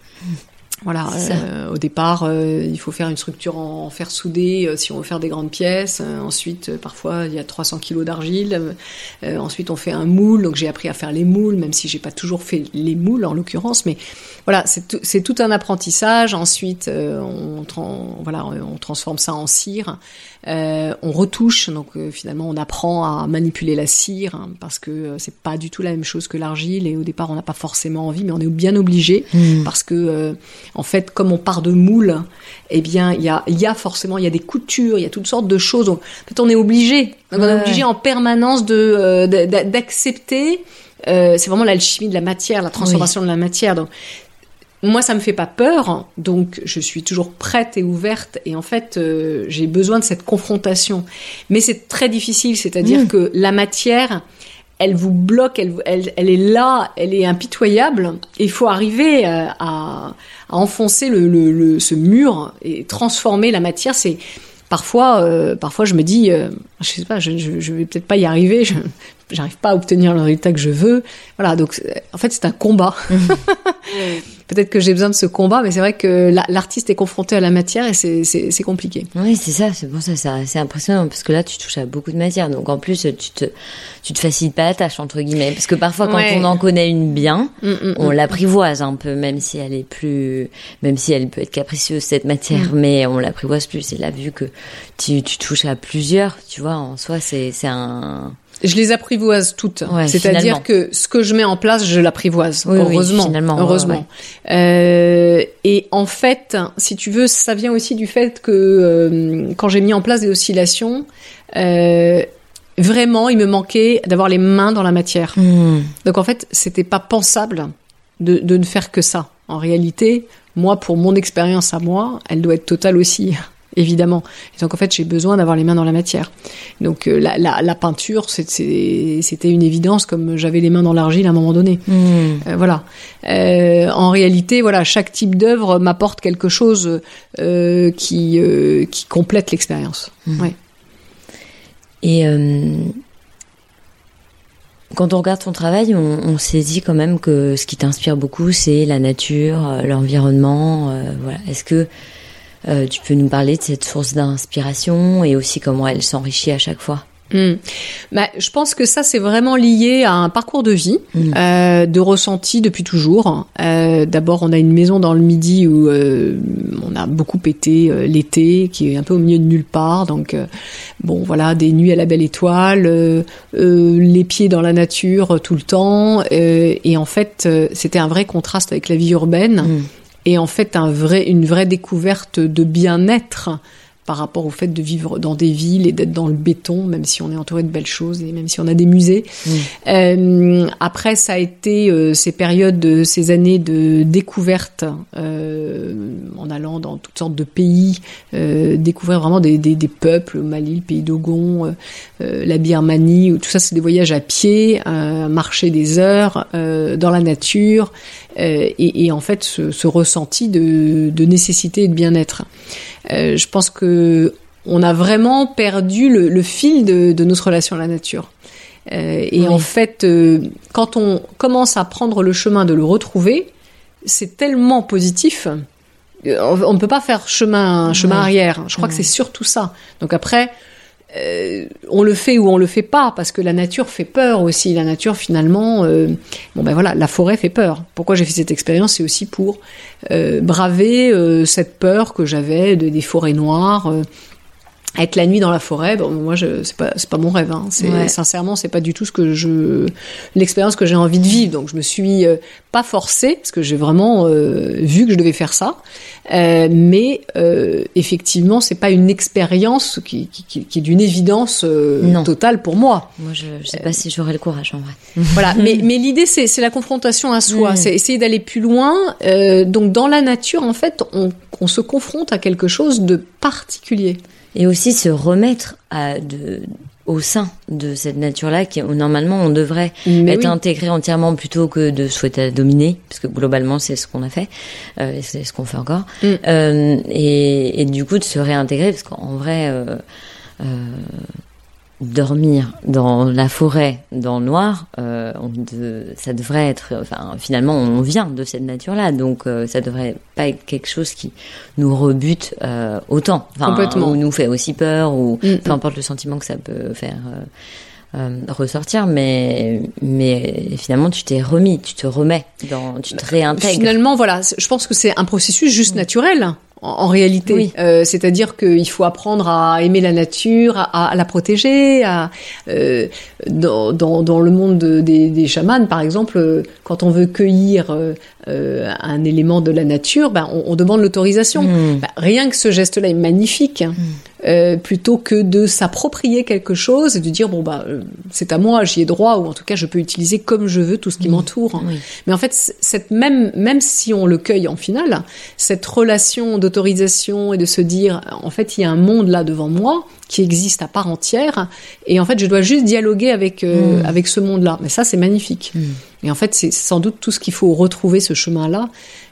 Voilà, euh, au départ, euh, il faut faire une structure en, en fer soudé euh, si on veut faire des grandes pièces. Euh, ensuite, euh, parfois, il y a 300 kilos d'argile. Euh, ensuite, on fait un moule. Donc, j'ai appris à faire les moules, même si j'ai pas toujours fait les moules en l'occurrence. Mais voilà, c'est tout- un apprentissage. Ensuite, euh, on, voilà, on transforme ça en cire. Euh, on retouche. Donc, euh, finalement, on apprend à manipuler la cire hein, parce que euh, c'est pas du tout la même chose que l'argile. Et au départ, on n'a pas forcément envie, mais on est bien obligé parce que euh, en fait, comme on part de moule, eh bien, il y a, il y a forcément, il y a des coutures, il y a toutes sortes de choses. Donc, en fait, on est obligé. Donc, on est obligé en permanence de d'accepter. c'est vraiment l'alchimie de la matière, la transformation de la matière. Donc, moi, ça me fait pas peur, donc je suis toujours prête et ouverte. Et en fait, euh, j'ai besoin de cette confrontation. Mais c'est très difficile, c'est-à-dire que la matière, elle vous bloque, elle, elle, elle est là, elle est impitoyable. Et il faut arriver euh, à, à enfoncer le, le, le- ce mur et transformer la matière. C'est parfois, euh, parfois je me dis, euh, je sais pas, je, je, je vais peut-être pas y arriver. Je, j'arrive pas à obtenir le résultat que je veux. Voilà, donc c'est- en fait c'est un combat. Peut-être que j'ai besoin de ce combat, mais c'est vrai que la- l'artiste est confronté à la matière et c'est- compliqué. Oui, c'est ça, c'est pour ça, ça- c'est impressionnant parce que là, tu touches à beaucoup de matière. Donc en plus, tu te, tu te facilites pas la tâche, entre guillemets. Parce que parfois, quand Ouais. on en connaît une bien, Mm, mm, on mm. l'apprivoise un peu, même si elle est plus, même si elle peut être capricieuse, cette matière, mais on l'apprivoise plus. Et là, vu que tu, tu touches à plusieurs, tu vois, en soi, c'est un, Je les apprivoise toutes. Ouais, C'est-à-dire que ce que je mets en place, je l'apprivoise. Oui, oui, heureusement. ouais, heureusement. Euh, et en fait, si tu veux, ça vient aussi du fait que euh, quand j'ai mis en place des oscillations, euh, vraiment, il me manquait d'avoir les mains dans la matière. Hmm. Donc en fait, c'était pas pensable de, de ne faire que ça. En réalité, moi, pour mon expérience à moi, elle doit être totale aussi, évidemment. Et donc en fait, j'ai besoin d'avoir les mains dans la matière. Donc euh, la, la, la peinture, c'était une évidence, comme j'avais les mains dans l'argile à un moment donné. Hmm. Euh, voilà. Euh, en réalité, voilà, chaque type d'œuvre m'apporte quelque chose euh, qui qui complète l'expérience. Ouais. Et quand on regarde ton travail, on, on saisit quand même que ce qui t'inspire beaucoup, c'est la nature, l'environnement. voilà. Est-ce que euh, tu peux nous parler de cette source d'inspiration et aussi comment elle s'enrichit à chaque fois? Hmm. Bah, je pense que ça, c'est vraiment lié à un parcours de vie, Mm. euh, de ressenti depuis toujours. Euh, D'abord, on a une maison dans le Midi où euh, on a beaucoup été l'été, qui est un peu au milieu de nulle part. Donc, bon, voilà, des nuits à la belle étoile, les pieds dans la nature tout le temps. et en fait, c'était un vrai contraste avec la vie urbaine. Mm. Et en fait, une vraie découverte de bien-être par rapport au fait de vivre dans des villes et d'être dans le béton, même si on est entouré de belles choses et même si on a des musées. Euh, après, ça a été euh, ces périodes, de, ces années de découverte euh, en allant dans toutes sortes de pays, euh, découvrir vraiment des, des, des peuples, Mali, le pays d'Ogon, euh, euh, la Birmanie, tout ça, c'est des voyages à pied, euh, marcher des heures euh, dans la nature, euh, et, et en fait, ce, ce ressenti de, de nécessité et de bien-être. Euh, je pense que on a vraiment perdu le, le fil de, de notre relation à la nature. Euh, et Oui. en fait, euh, quand on commence à prendre le chemin de le retrouver, c'est tellement positif. On ne peut pas faire chemin, chemin arrière. Je crois que c'est surtout ça. Donc après, euh, on le fait ou on le fait pas parce que la nature fait peur aussi. La nature finalement, euh, bon ben voilà, la forêt fait peur. Pourquoi j'ai fait cette expérience, c'est aussi pour euh, braver cette peur que j'avais de, des forêts noires. Être la nuit dans la forêt, bon, moi, je, c'est pas, c'est pas mon rêve. Hein. C'est, Ouais. Sincèrement, c'est pas du tout ce que je, l'expérience que j'ai envie de vivre. Donc, je me suis euh, pas forcée parce que j'ai vraiment euh, vu que je devais faire ça. Euh, mais euh, effectivement, c'est pas une expérience qui, qui, qui, qui est d'une évidence euh, totale pour moi. Moi, je, je sais pas si j'aurais le courage en vrai. Voilà, mais, mais l'idée c'est c'est la confrontation à soi, Mm. c'est essayer d'aller plus loin. Euh, donc dans la nature, en fait, on, on se confronte à quelque chose de particulier. Et aussi se remettre à de au sein de cette nature-là qui normalement on devrait Mais être oui. intégré entièrement plutôt que de souhaiter la dominer parce que globalement c'est ce qu'on a fait euh, et c'est ce qu'on fait encore Mm. Euh, et, et du coup de se réintégrer parce qu'en vrai euh, euh, dormir dans la forêt dans le noir euh, on de- ça devrait être enfin finalement on vient de cette nature-là donc euh, ça devrait pas être quelque chose qui nous rebute euh, autant enfin Complètement. ou nous fait aussi peur ou Mm. peu importe le sentiment que ça peut faire euh, ressortir, mais mais finalement tu t'es remis, tu te remets, dans, tu te réintègres. Finalement, voilà, je pense que c'est un processus juste naturel. En, en réalité, Oui. Euh, c'est-à-dire qu'il faut apprendre à aimer la nature, à, à la protéger. À, euh, dans, dans, dans le monde de- des, des chamans, par exemple, euh, quand on veut cueillir euh, un élément de la nature, ben, on, on demande l'autorisation. Mm. Ben, rien que ce geste-là est magnifique, euh, plutôt que de s'approprier quelque chose et de dire bon bah euh, c'est à moi, j'y ai droit ou en tout cas je peux utiliser comme je veux tout ce qui m'entoure. Oui. Mais en fait, cette même même si on le cueille en finale, cette relation d'autorisation et de se dire en fait il y a un monde là devant moi qui existe à part entière et en fait je dois juste dialoguer avec euh, avec ce monde-là. Mais ça c'est magnifique. Et en fait c'est sans doute tout ce qu'il faut retrouver ce chemin-là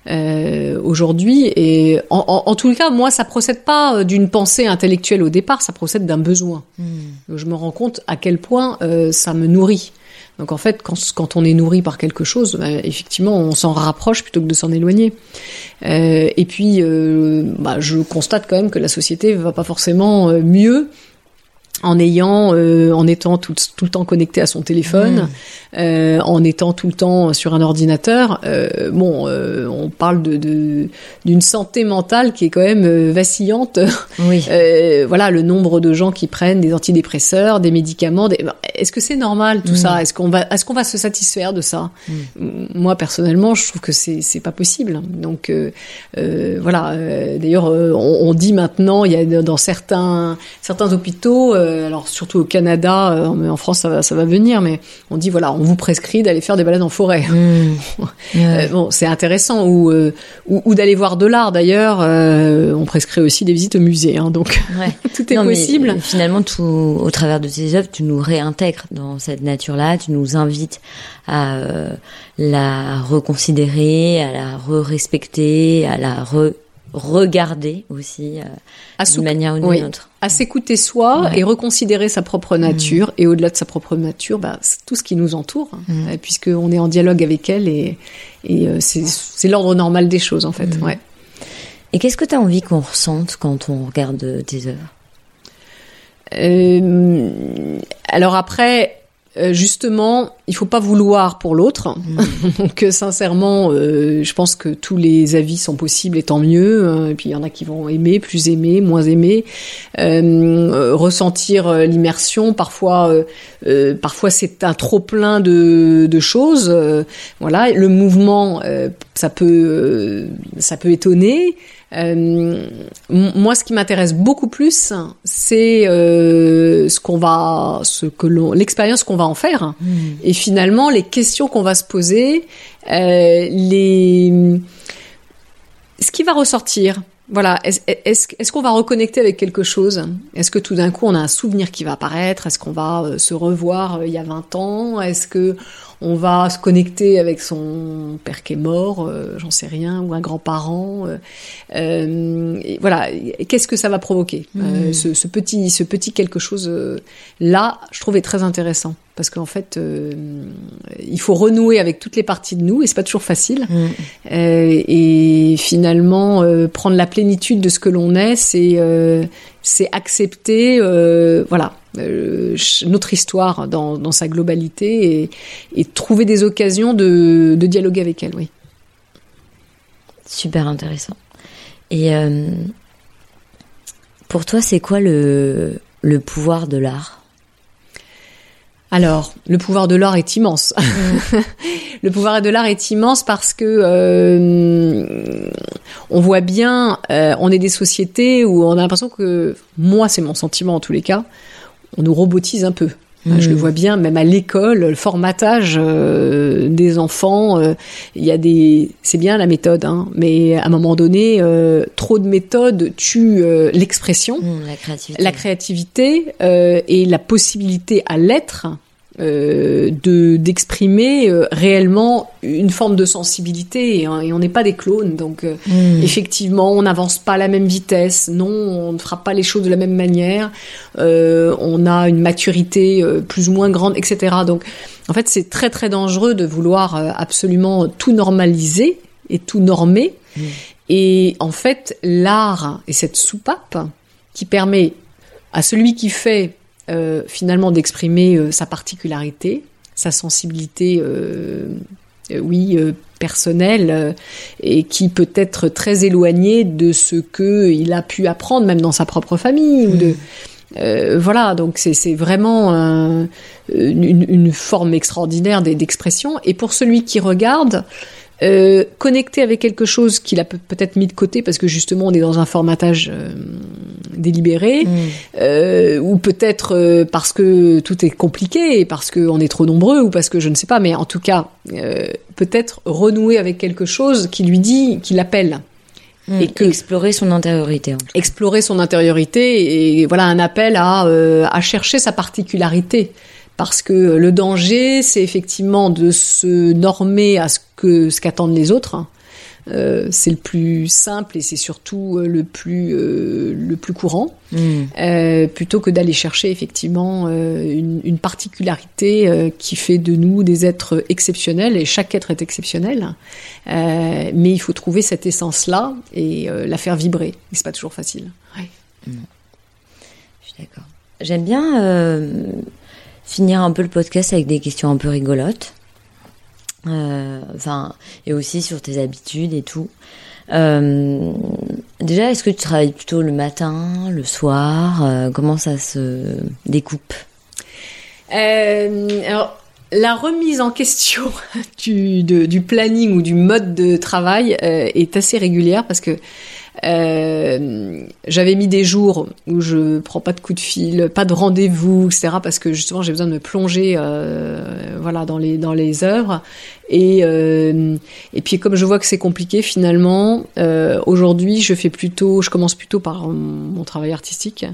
euh, aujourd'hui. Et en, en, en tout cas, moi, ça procède pas euh, d'une pensée intellectuelle au départ, ça procède d'un besoin. Donc, Je me rends compte à quel point euh, ça me nourrit. Donc en fait, quand, on est nourri par quelque chose, bah, effectivement, on s'en rapproche plutôt que de s'en éloigner. Euh, et puis, euh, bah, je constate quand même que la société va pas forcément euh, mieux en ayant, euh, en étant tout, tout le temps connecté à son téléphone, euh, en étant tout le temps sur un ordinateur. Euh, bon, on parle de de- d'une santé mentale qui est quand même vacillante. Oui. Voilà, le nombre de gens qui prennent des antidépresseurs, des médicaments. Des... Est-ce que c'est normal tout ça? Est-ce qu'on va, est-ce qu'on va se satisfaire de ça? M- Moi personnellement, je trouve que c'est c'est pas possible. Donc voilà. D'ailleurs, on, on dit maintenant, il y a dans certains certains hôpitaux, alors surtout au Canada, euh, mais en France ça va ça va venir, mais on dit voilà, on vous prescrit d'aller faire des balades en forêt. Mm. Euh, bon, c'est intéressant ou euh, ou, ou d'aller voir de l'art d'ailleurs. euh, on prescrit aussi des visites au musée, hein, donc Ouais. tout est Non, mais possible. finalement, tout, au travers de tes œuvres, tu nous réintègres dans cette nature-là, tu nous invites à euh, la reconsidérer, à la re-respecter, à la re regarder aussi euh, À d'une manière ou d'une oui. autre. à s'écouter soi Ouais. et reconsidérer sa propre nature et au-delà de sa propre nature, bah, tout ce qui nous entoure, hein, puisque on est en dialogue avec elle et, et euh, c'est l'ordre normal des choses en fait. Ouais. Et qu'est-ce que tu as envie qu'on ressente quand on regarde euh, tes œuvres? Euh, alors après, euh, justement, il faut pas vouloir pour l'autre. Donc euh, sincèrement, euh, je pense que tous les avis sont possibles et tant mieux. hein. Et puis il y en a qui vont aimer, plus aimer, moins aimer, Euh, ressentir l'immersion. Parfois, parfois c'est un trop plein de, de choses. Voilà, le mouvement, ça peut, ça peut étonner. Euh, moi, ce qui m'intéresse beaucoup plus, c'est euh, ce qu'on va, ce que l'on, l'expérience qu'on va en faire, et finalement les questions qu'on va se poser, euh, les, ce qui va ressortir. Voilà, est-ce est-ce est-ce qu'on va reconnecter avec quelque chose? Est-ce que tout d'un coup on a un souvenir qui va apparaître? Est-ce qu'on va se revoir il y a 20 ans? Est-ce que on va se connecter avec son père qui est mort, euh, j'en sais rien, ou un grand-parent euh, euh, Voilà, qu'est-ce que ça va provoquer Euh, ce, ce petit, ce petit quelque chose là, je trouve est très intéressant. Parce qu'en fait, il faut renouer avec toutes les parties de nous et c'est pas toujours facile. Euh, et finalement, prendre la plénitude de ce que l'on est, c'est euh, c'est accepter, euh, voilà, euh, notre histoire dans, dans sa globalité et, et trouver des occasions de, de dialoguer avec elle. Oui. Super intéressant. Et euh, pour toi, c'est quoi le, le pouvoir de l'art? Alors, le pouvoir de l'art est immense. le pouvoir de l'art est immense parce que euh, on voit bien, euh, on est des sociétés où on a l'impression que, moi c'est mon sentiment en tous les cas, on nous robotise un peu. Je le vois bien, même à l'école, le formatage euh, des enfants, euh, il y a des, c'est bien la méthode, hein, mais à un moment donné, euh, trop de méthodes tue l'expression, Mmh, la créativité. la créativité et la possibilité à l'être euh, de d'exprimer euh, réellement une forme de sensibilité. Et, hein, et on n'est pas des clones donc euh, Mmh. effectivement on n'avance pas à la même vitesse. Non on ne fera pas les choses de la même manière. On a une maturité plus ou moins grande etc donc en fait c'est très très dangereux de vouloir absolument tout normaliser et tout normer. Et en fait l'art et cette soupape qui permet à celui qui fait euh, finalement d'exprimer euh, sa particularité, sa sensibilité, euh, euh, oui, personnelle, et qui peut être très éloignée de ce que il a pu apprendre, même dans sa propre famille, ou de euh, voilà, donc c'est vraiment un- une, une forme extraordinaire d'e- d'expression. Et pour celui qui regarde, euh, connecté avec quelque chose qu'il a peut- peut-être mis de côté parce que justement on est dans un formatage euh, délibéré, Mmh. euh, ou peut-être euh, parce que tout est compliqué, parce qu'on est trop nombreux, ou parce que je ne sais pas, mais en tout cas, euh, peut-être renouer avec quelque chose qui lui dit, qui l'appelle. Mmh. et que- explorer son intériorité. en explorer son intériorité et voilà un appel à, euh, à chercher sa particularité. Parce que le danger, c'est effectivement de se normer à ce que ce qu'attendent les autres. Euh, c'est le plus simple et c'est surtout euh, le plus euh, le plus courant, Mmh. euh, plutôt que d'aller chercher effectivement euh, une, une particularité euh, qui fait de nous des êtres exceptionnels et chaque être est exceptionnel. Euh, mais il faut trouver cette essence là et euh, la faire vibrer. Et c'est pas toujours facile. Ouais. Je suis d'accord. J'aime bien euh, finir un peu le podcast avec des questions un peu rigolotes. Euh, Enfin, et aussi sur tes habitudes et tout. Euh, déjà, est-ce que tu travailles plutôt le matin, le soir Euh, Comment ça se découpe? Euh, alors, la remise en question du, planning ou du mode de travail est assez régulière parce que euh, j'avais mis des jours où je prends pas de coup de fil, pas de rendez-vous, etc. Parce que justement j'ai besoin de me plonger, euh, voilà, dans les dans les œuvres. Et euh, et puis comme je vois que c'est compliqué finalement, euh, aujourd'hui je fais plutôt, je commence plutôt par mon travail artistique,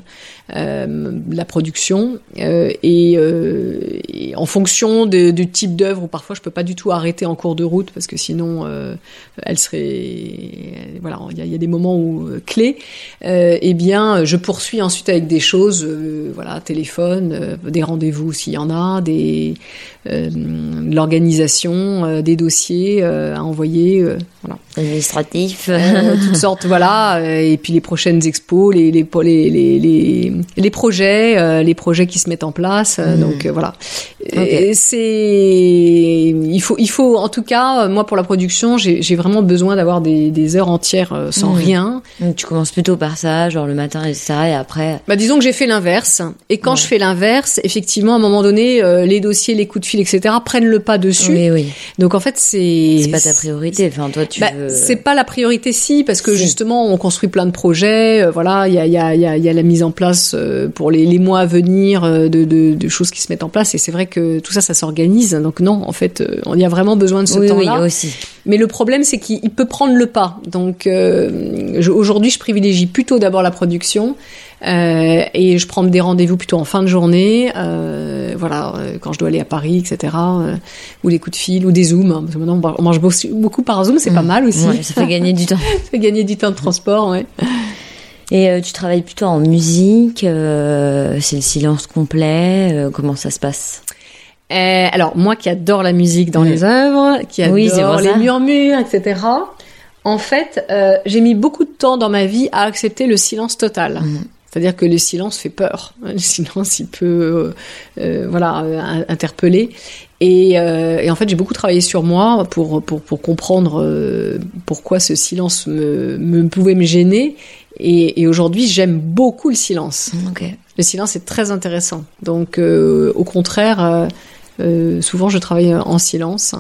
euh, la production, et, en fonction du type d'œuvre où parfois je peux pas du tout arrêter en cours de route parce que sinon elle serait, voilà, il y a, des moments où clés. Eh bien, je poursuis ensuite avec des choses, voilà, téléphone, des rendez-vous s'il y en a, des de l'organisation, euh, des dossiers euh, à envoyer, euh. Administratif Euh, toutes sortes, voilà. euh, Et puis les prochaines expos, les les les les, les, projets, euh, les projets qui se mettent en place. euh, Mhm. Donc euh, voilà. Et C'est il faut il faut en tout cas moi pour la production j'ai vraiment besoin d'avoir des des heures entières euh, sans Mhm. rien. Donc, Tu commences plutôt par ça, genre le matin, etc. Et après, Bah disons que j'ai fait l'inverse. Et quand Ouais. je fais l'inverse, effectivement à un moment donné euh, les dossiers, les coups de fil, etc. prennent le pas dessus. oui, oui. Donc en fait c'est C'est pas ta priorité. Enfin, toi, tu Bah, veux. C'est pas la priorité, si, parce que justement, on construit plein de projets. euh, voilà, il y a, il y, a, il y, a, y a la mise en place euh, pour les, les mois à venir euh, de, de, de choses qui se mettent en place. Et c'est vrai que tout ça, ça s'organise. Donc non, en fait, euh, on y a vraiment besoin de ce oui, oui, temps-là. aussi. Mais le problème, c'est qu'il il peut prendre le pas. Donc euh, aujourd'hui, je privilégie plutôt d'abord la production. Euh, et je prends des rendez-vous plutôt en fin de journée, euh, voilà, euh, quand je dois aller à Paris, etc. euh, ou des coups de fil, ou des zooms. hein, parce que maintenant, on mange beaucoup, par zoom, c'est pas mal aussi. Mm. Ouais, ça fait gagner du temps. Ça fait gagner du temps de transport, ouais. Et tu travailles plutôt en musique, c'est le silence complet, comment ça se passe? Alors, moi qui adore la musique dans Mm. les œuvres, qui adore Oui, les ça. murmures, etc., en fait, j'ai mis beaucoup de temps dans ma vie à accepter le silence total. Mm. C'est-à-dire que le silence fait peur. Le silence, il peut, euh, euh, voilà, euh, interpeller. Et, euh, et en fait, j'ai beaucoup travaillé sur moi pour pour pour comprendre euh, pourquoi ce silence me, me pouvait me gêner. Et, et aujourd'hui, j'aime beaucoup le silence. Ok. Le silence est très intéressant. Donc, euh, au contraire, souvent je travaille en silence.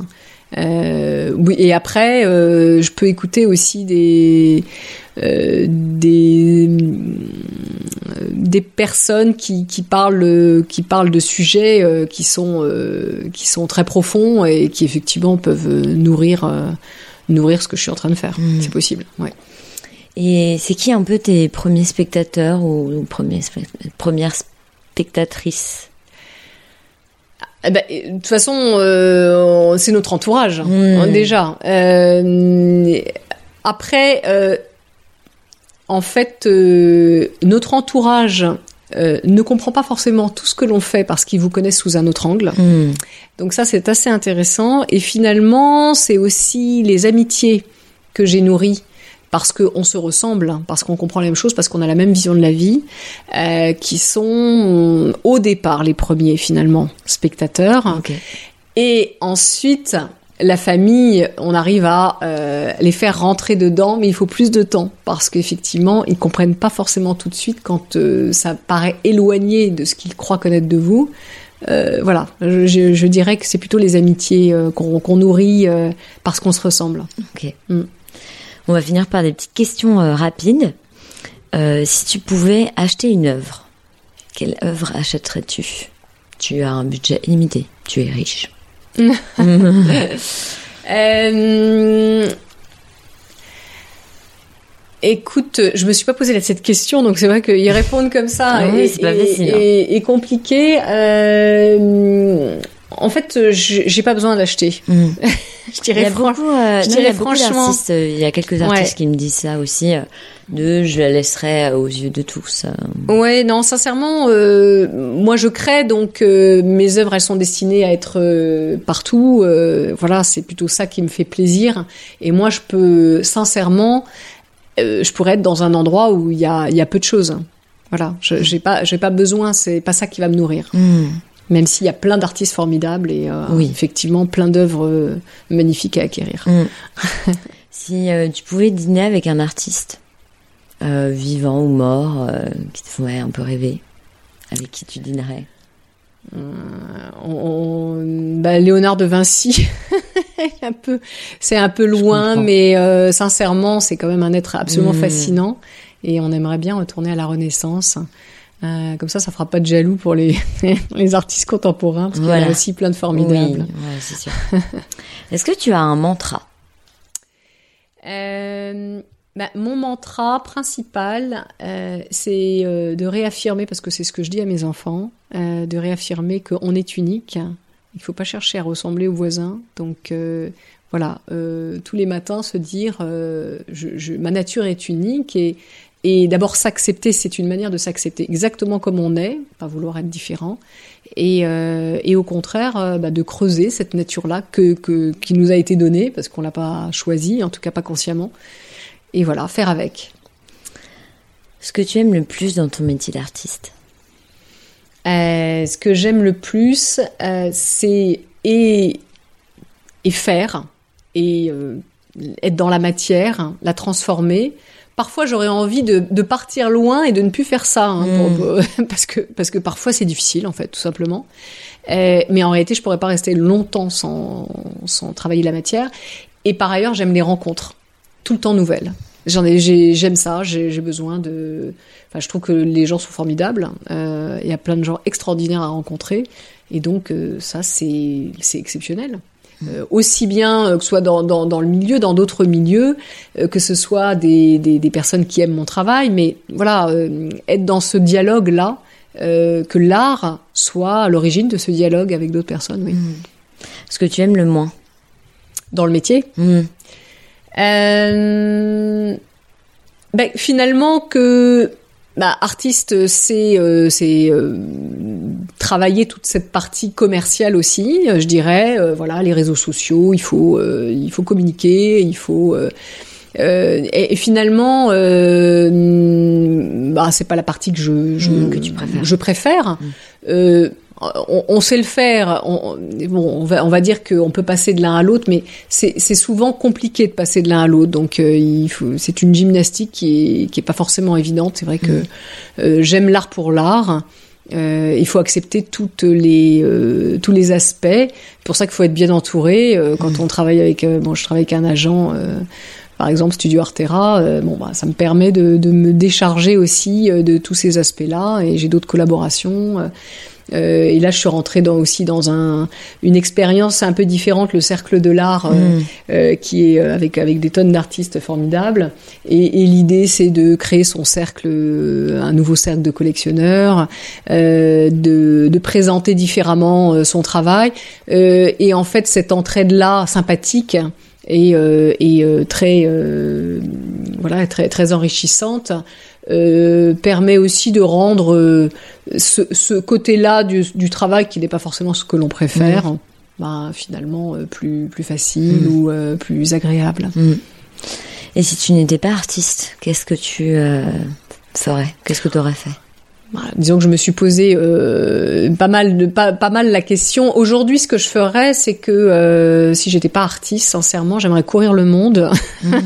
Euh, oui, et après, euh, je peux écouter aussi des, euh, des, des personnes qui, qui parlent qui parlent de sujets qui sont qui sont très profonds et qui effectivement peuvent nourrir nourrir ce que je suis en train de faire. Mm. C'est possible. Ouais. Et c'est qui un peu tes premiers spectateurs ou premiers premières spectatrices? Eh ben, de toute façon, euh, c'est notre entourage Mm. hein, déjà. Euh, après, euh, en fait, notre entourage ne comprend pas forcément tout ce que l'on fait parce qu'ils vous connaissent sous un autre angle. Hmm. Donc ça, c'est assez intéressant. Et finalement, c'est aussi les amitiés que j'ai nourries parce qu'on se ressemble, hein, parce qu'on comprend la même chose, parce qu'on a la même vision de la vie, euh, qui sont euh, au départ les premiers finalement spectateurs. Et ensuite, la famille, on arrive à euh, les faire rentrer dedans, mais il faut plus de temps parce qu'effectivement, ils comprennent pas forcément tout de suite quand euh, ça paraît éloigné de ce qu'ils croient connaître de vous. Euh, voilà, je, dirais que c'est plutôt les amitiés qu'on nourrit parce qu'on se ressemble. Ok. Mm. On va finir par des petites questions euh, rapides. Euh, si tu pouvais acheter une œuvre, quelle œuvre achèterais-tu? Tu as un budget illimité. Tu es riche. Euh, Écoute, je me suis pas posé cette question, donc c'est vrai qu'y répondre comme ça Ah oui, est, pas facile, hein. est- est compliqué. Euh, en fait, je- j'ai pas besoin d'acheter. Je Il y dirais a franchement. beaucoup, euh, je non, dirais il y a beaucoup franchement- euh, Il y a quelques artistes Ouais. qui me disent ça aussi. euh, de je la laisserai aux yeux de tous. euh. Ouais, non, sincèrement, euh, moi je crée, donc euh, mes œuvres elles sont destinées à être euh, partout. euh, voilà, c'est plutôt ça qui me fait plaisir. Et moi, je peux sincèrement, euh, je pourrais être dans un endroit où il y a, il y a peu de choses. Voilà, je- j'ai pas, j'ai pas besoin. C'est pas ça qui va me nourrir. Hmm. Même s'il y a plein d'artistes formidables et euh, Oui. effectivement plein d'œuvres euh, magnifiques à acquérir. Hmm. si euh, tu pouvais dîner avec un artiste, vivant ou mort, qui te ferait un peu rêver, avec qui tu dînerais? On- on- bah, Léonard de Vinci, un peu, c'est un peu loin, mais euh, sincèrement, c'est quand même un être absolument Mm. fascinant, et on aimerait bien retourner à la Renaissance. Euh, comme ça, ça fera pas de jaloux pour les, les artistes contemporains, parce qu'il y en a aussi plein de Oui, formidables. ouais, c'est sûr. Est-ce que tu as un mantra? Euh, bah, mon mantra principal, euh, c'est de réaffirmer, parce que c'est ce que je dis à mes enfants, de réaffirmer qu'on est unique. Il faut pas chercher à ressembler aux voisins. Donc voilà, euh, tous les matins se dire, euh, je, je- ma nature est unique et, et d'abord s'accepter, c'est une manière de s'accepter exactement comme on est, pas vouloir être différent. Et, euh, et au contraire, euh, bah, de creuser cette nature-là que, que, qui nous a été donnée, parce qu'on l'a pas choisie, en tout cas pas consciemment. Et voilà, faire avec. Ce que tu aimes le plus dans ton métier d'artiste? Euh, ce que j'aime le plus, c'est et, et faire, et être dans la matière, la transformer. Parfois, j'aurais envie de, de partir loin et de ne plus faire ça, hein, Mm. pour- parce que parce que parfois c'est difficile en fait, tout simplement. Euh, mais en réalité, je pourrais pas rester longtemps sans sans travailler la matière. Et par ailleurs, j'aime les rencontres, tout le temps nouvelles. J'en ai, j'ai- j'aime ça. J'ai j'ai besoin de. Enfin, je trouve que les gens sont formidables. Euh, Il y a plein de gens extraordinaires à rencontrer, et donc euh, ça, c'est c'est exceptionnel. Euh, aussi bien euh, que ce soit dans, dans, dans le milieu, dans d'autres milieux, euh, que ce soit des, des, des personnes qui aiment mon travail, mais voilà, être dans ce dialogue-là, que l'art soit à l'origine de ce dialogue avec d'autres personnes, oui. Ce que tu aimes le moins Dans le métier, Hmm. Ben, finalement que bah, artiste, c'est euh, c'est euh, travailler toute cette partie commerciale aussi, euh, je dirais. euh, voilà, les réseaux sociaux, il faut euh, il faut communiquer, il faut euh, euh, et, et finalement, euh, bah, c'est pas la partie que je, je Mm, que tu préfères. Je préfère. Euh, on, on sait le faire. On, on- bon, on va, on va dire qu'on peut passer de l'un à l'autre, mais c'est souvent compliqué de passer de l'un à l'autre. Donc, euh, c'est une gymnastique qui est, qui est pas forcément évidente. C'est vrai que euh, j'aime l'art pour l'art. Euh, il faut accepter toutes les euh, tous les aspects. C'est pour ça qu'il faut être bien entouré. Euh, quand on travaille avec, bon, je travaille avec un agent. par exemple Studio Artera, bon bah ça me permet de, de me décharger aussi de tous ces aspects-là et j'ai d'autres collaborations. Euh, et là, je suis rentrée dans, aussi dans un, une expérience un peu différente, le cercle de l'art, euh, mm. euh, qui est avec avec des tonnes d'artistes formidables. Et, et l'idée, c'est de créer son cercle, un nouveau cercle de collectionneurs, de, de présenter différemment son travail. et en fait, cette entraide-là sympathique et, et très voilà très très enrichissante euh, permet aussi de rendre euh, ce, ce côté-là du, du, travail qui n'est pas forcément ce que l'on préfère, bah, finalement euh, plus, plus facile mm. ou plus agréable. Mm. Et si tu n'étais pas artiste, qu'est-ce que tu ferais? Qu'est-ce que tu aurais fait? Bah, disons que je me suis posé euh, pas mal de pas, pas mal la question. Aujourd'hui, ce que je ferais, c'est que euh, si j'étais pas artiste, sincèrement, j'aimerais courir le monde, mmh.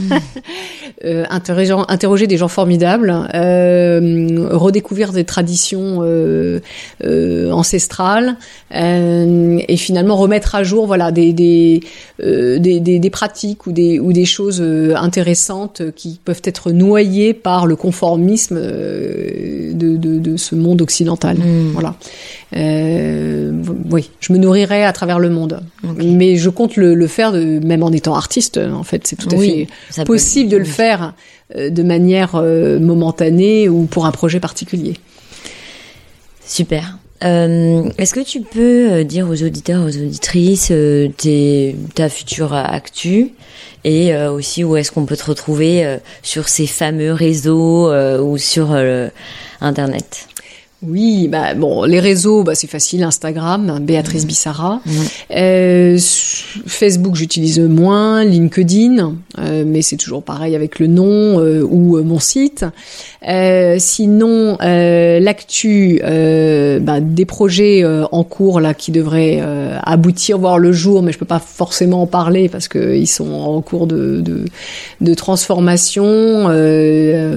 euh, interroger, des gens formidables, euh, redécouvrir des traditions euh, euh, ancestrales et finalement remettre à jour, voilà, des des, des, des, des pratiques ou des ou des choses intéressantes qui peuvent être noyées par le conformisme de, de, de ce monde occidental. Hmm. Voilà. Euh, oui, je me nourrirai à travers le monde. Mais je compte le, faire de, même en étant artiste. En fait, c'est tout à fait possible de le faire euh, de manière euh, momentanée ou pour un projet particulier. Super. Est-ce que tu peux dire aux auditeurs, aux auditrices, ta future actu et aussi où est-ce qu'on peut te retrouver sur ces fameux réseaux ou sur Internet? Oui, bah bon, les réseaux, bah c'est facile, Instagram, Béatrice mmh. Bissara. Mmh. Euh, Facebook, j'utilise moins, LinkedIn, euh, mais c'est toujours pareil avec le nom euh, ou mon site. Sinon, l'actu, bah, des projets en cours là qui devraient aboutir, voir le jour, mais je peux pas forcément en parler parce qu'ils sont en cours de, de, de transformation,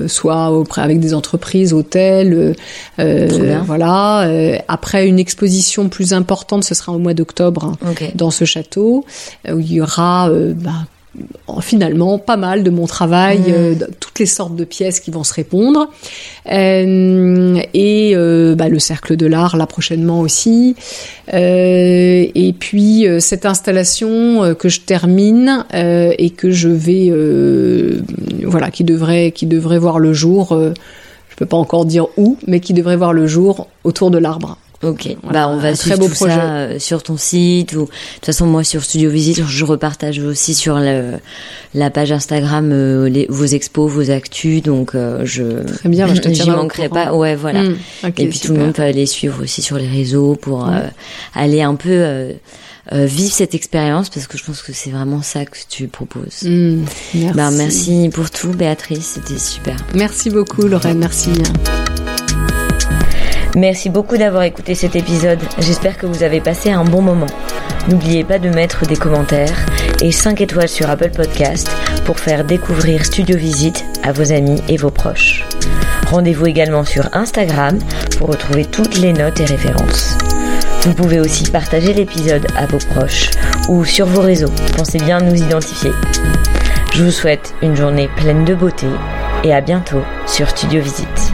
soit auprès avec des entreprises, hôtels. Voilà. Euh, après une exposition plus importante, ce sera au mois d'octobre dans ce château où il y aura euh, bah, finalement pas mal de mon travail, mmh. euh, toutes les sortes de pièces qui vont se répondre. Euh, et euh, bah, le cercle de l'art là prochainement aussi. et puis cette installation que je termine et que je vais, voilà, qui devrait, qui devrait voir le jour peux pas encore dire où, mais qui devrait voir le jour autour de l'arbre. Ok, bah on va suivre tout projet. ça euh, sur ton site ou de toute façon moi sur Studio Visite je repartage aussi sur le, la page Instagram euh, les, vos expos, vos actus donc euh, je Très bien, je te j'y manquerai pas. Ouais voilà. Hmm, Et puis tout le monde peut aller suivre aussi sur les réseaux pour aller un peu euh, vivre cette expérience parce que je pense que c'est vraiment ça que tu proposes. Mmh, merci. Bah, merci pour tout, Béatrice, c'était super. Merci beaucoup, Lorraine, merci. Merci beaucoup d'avoir écouté cet épisode. J'espère que vous avez passé un bon moment. N'oubliez pas de mettre des commentaires et 5 étoiles sur Apple Podcast pour faire découvrir Studio Visite à vos amis et vos proches. Rendez-vous également sur Instagram pour retrouver toutes les notes et références. Vous pouvez aussi partager l'épisode à vos proches ou sur vos réseaux. Pensez bien nous identifier. Je vous souhaite une journée pleine de beauté et à bientôt sur Studio Visite.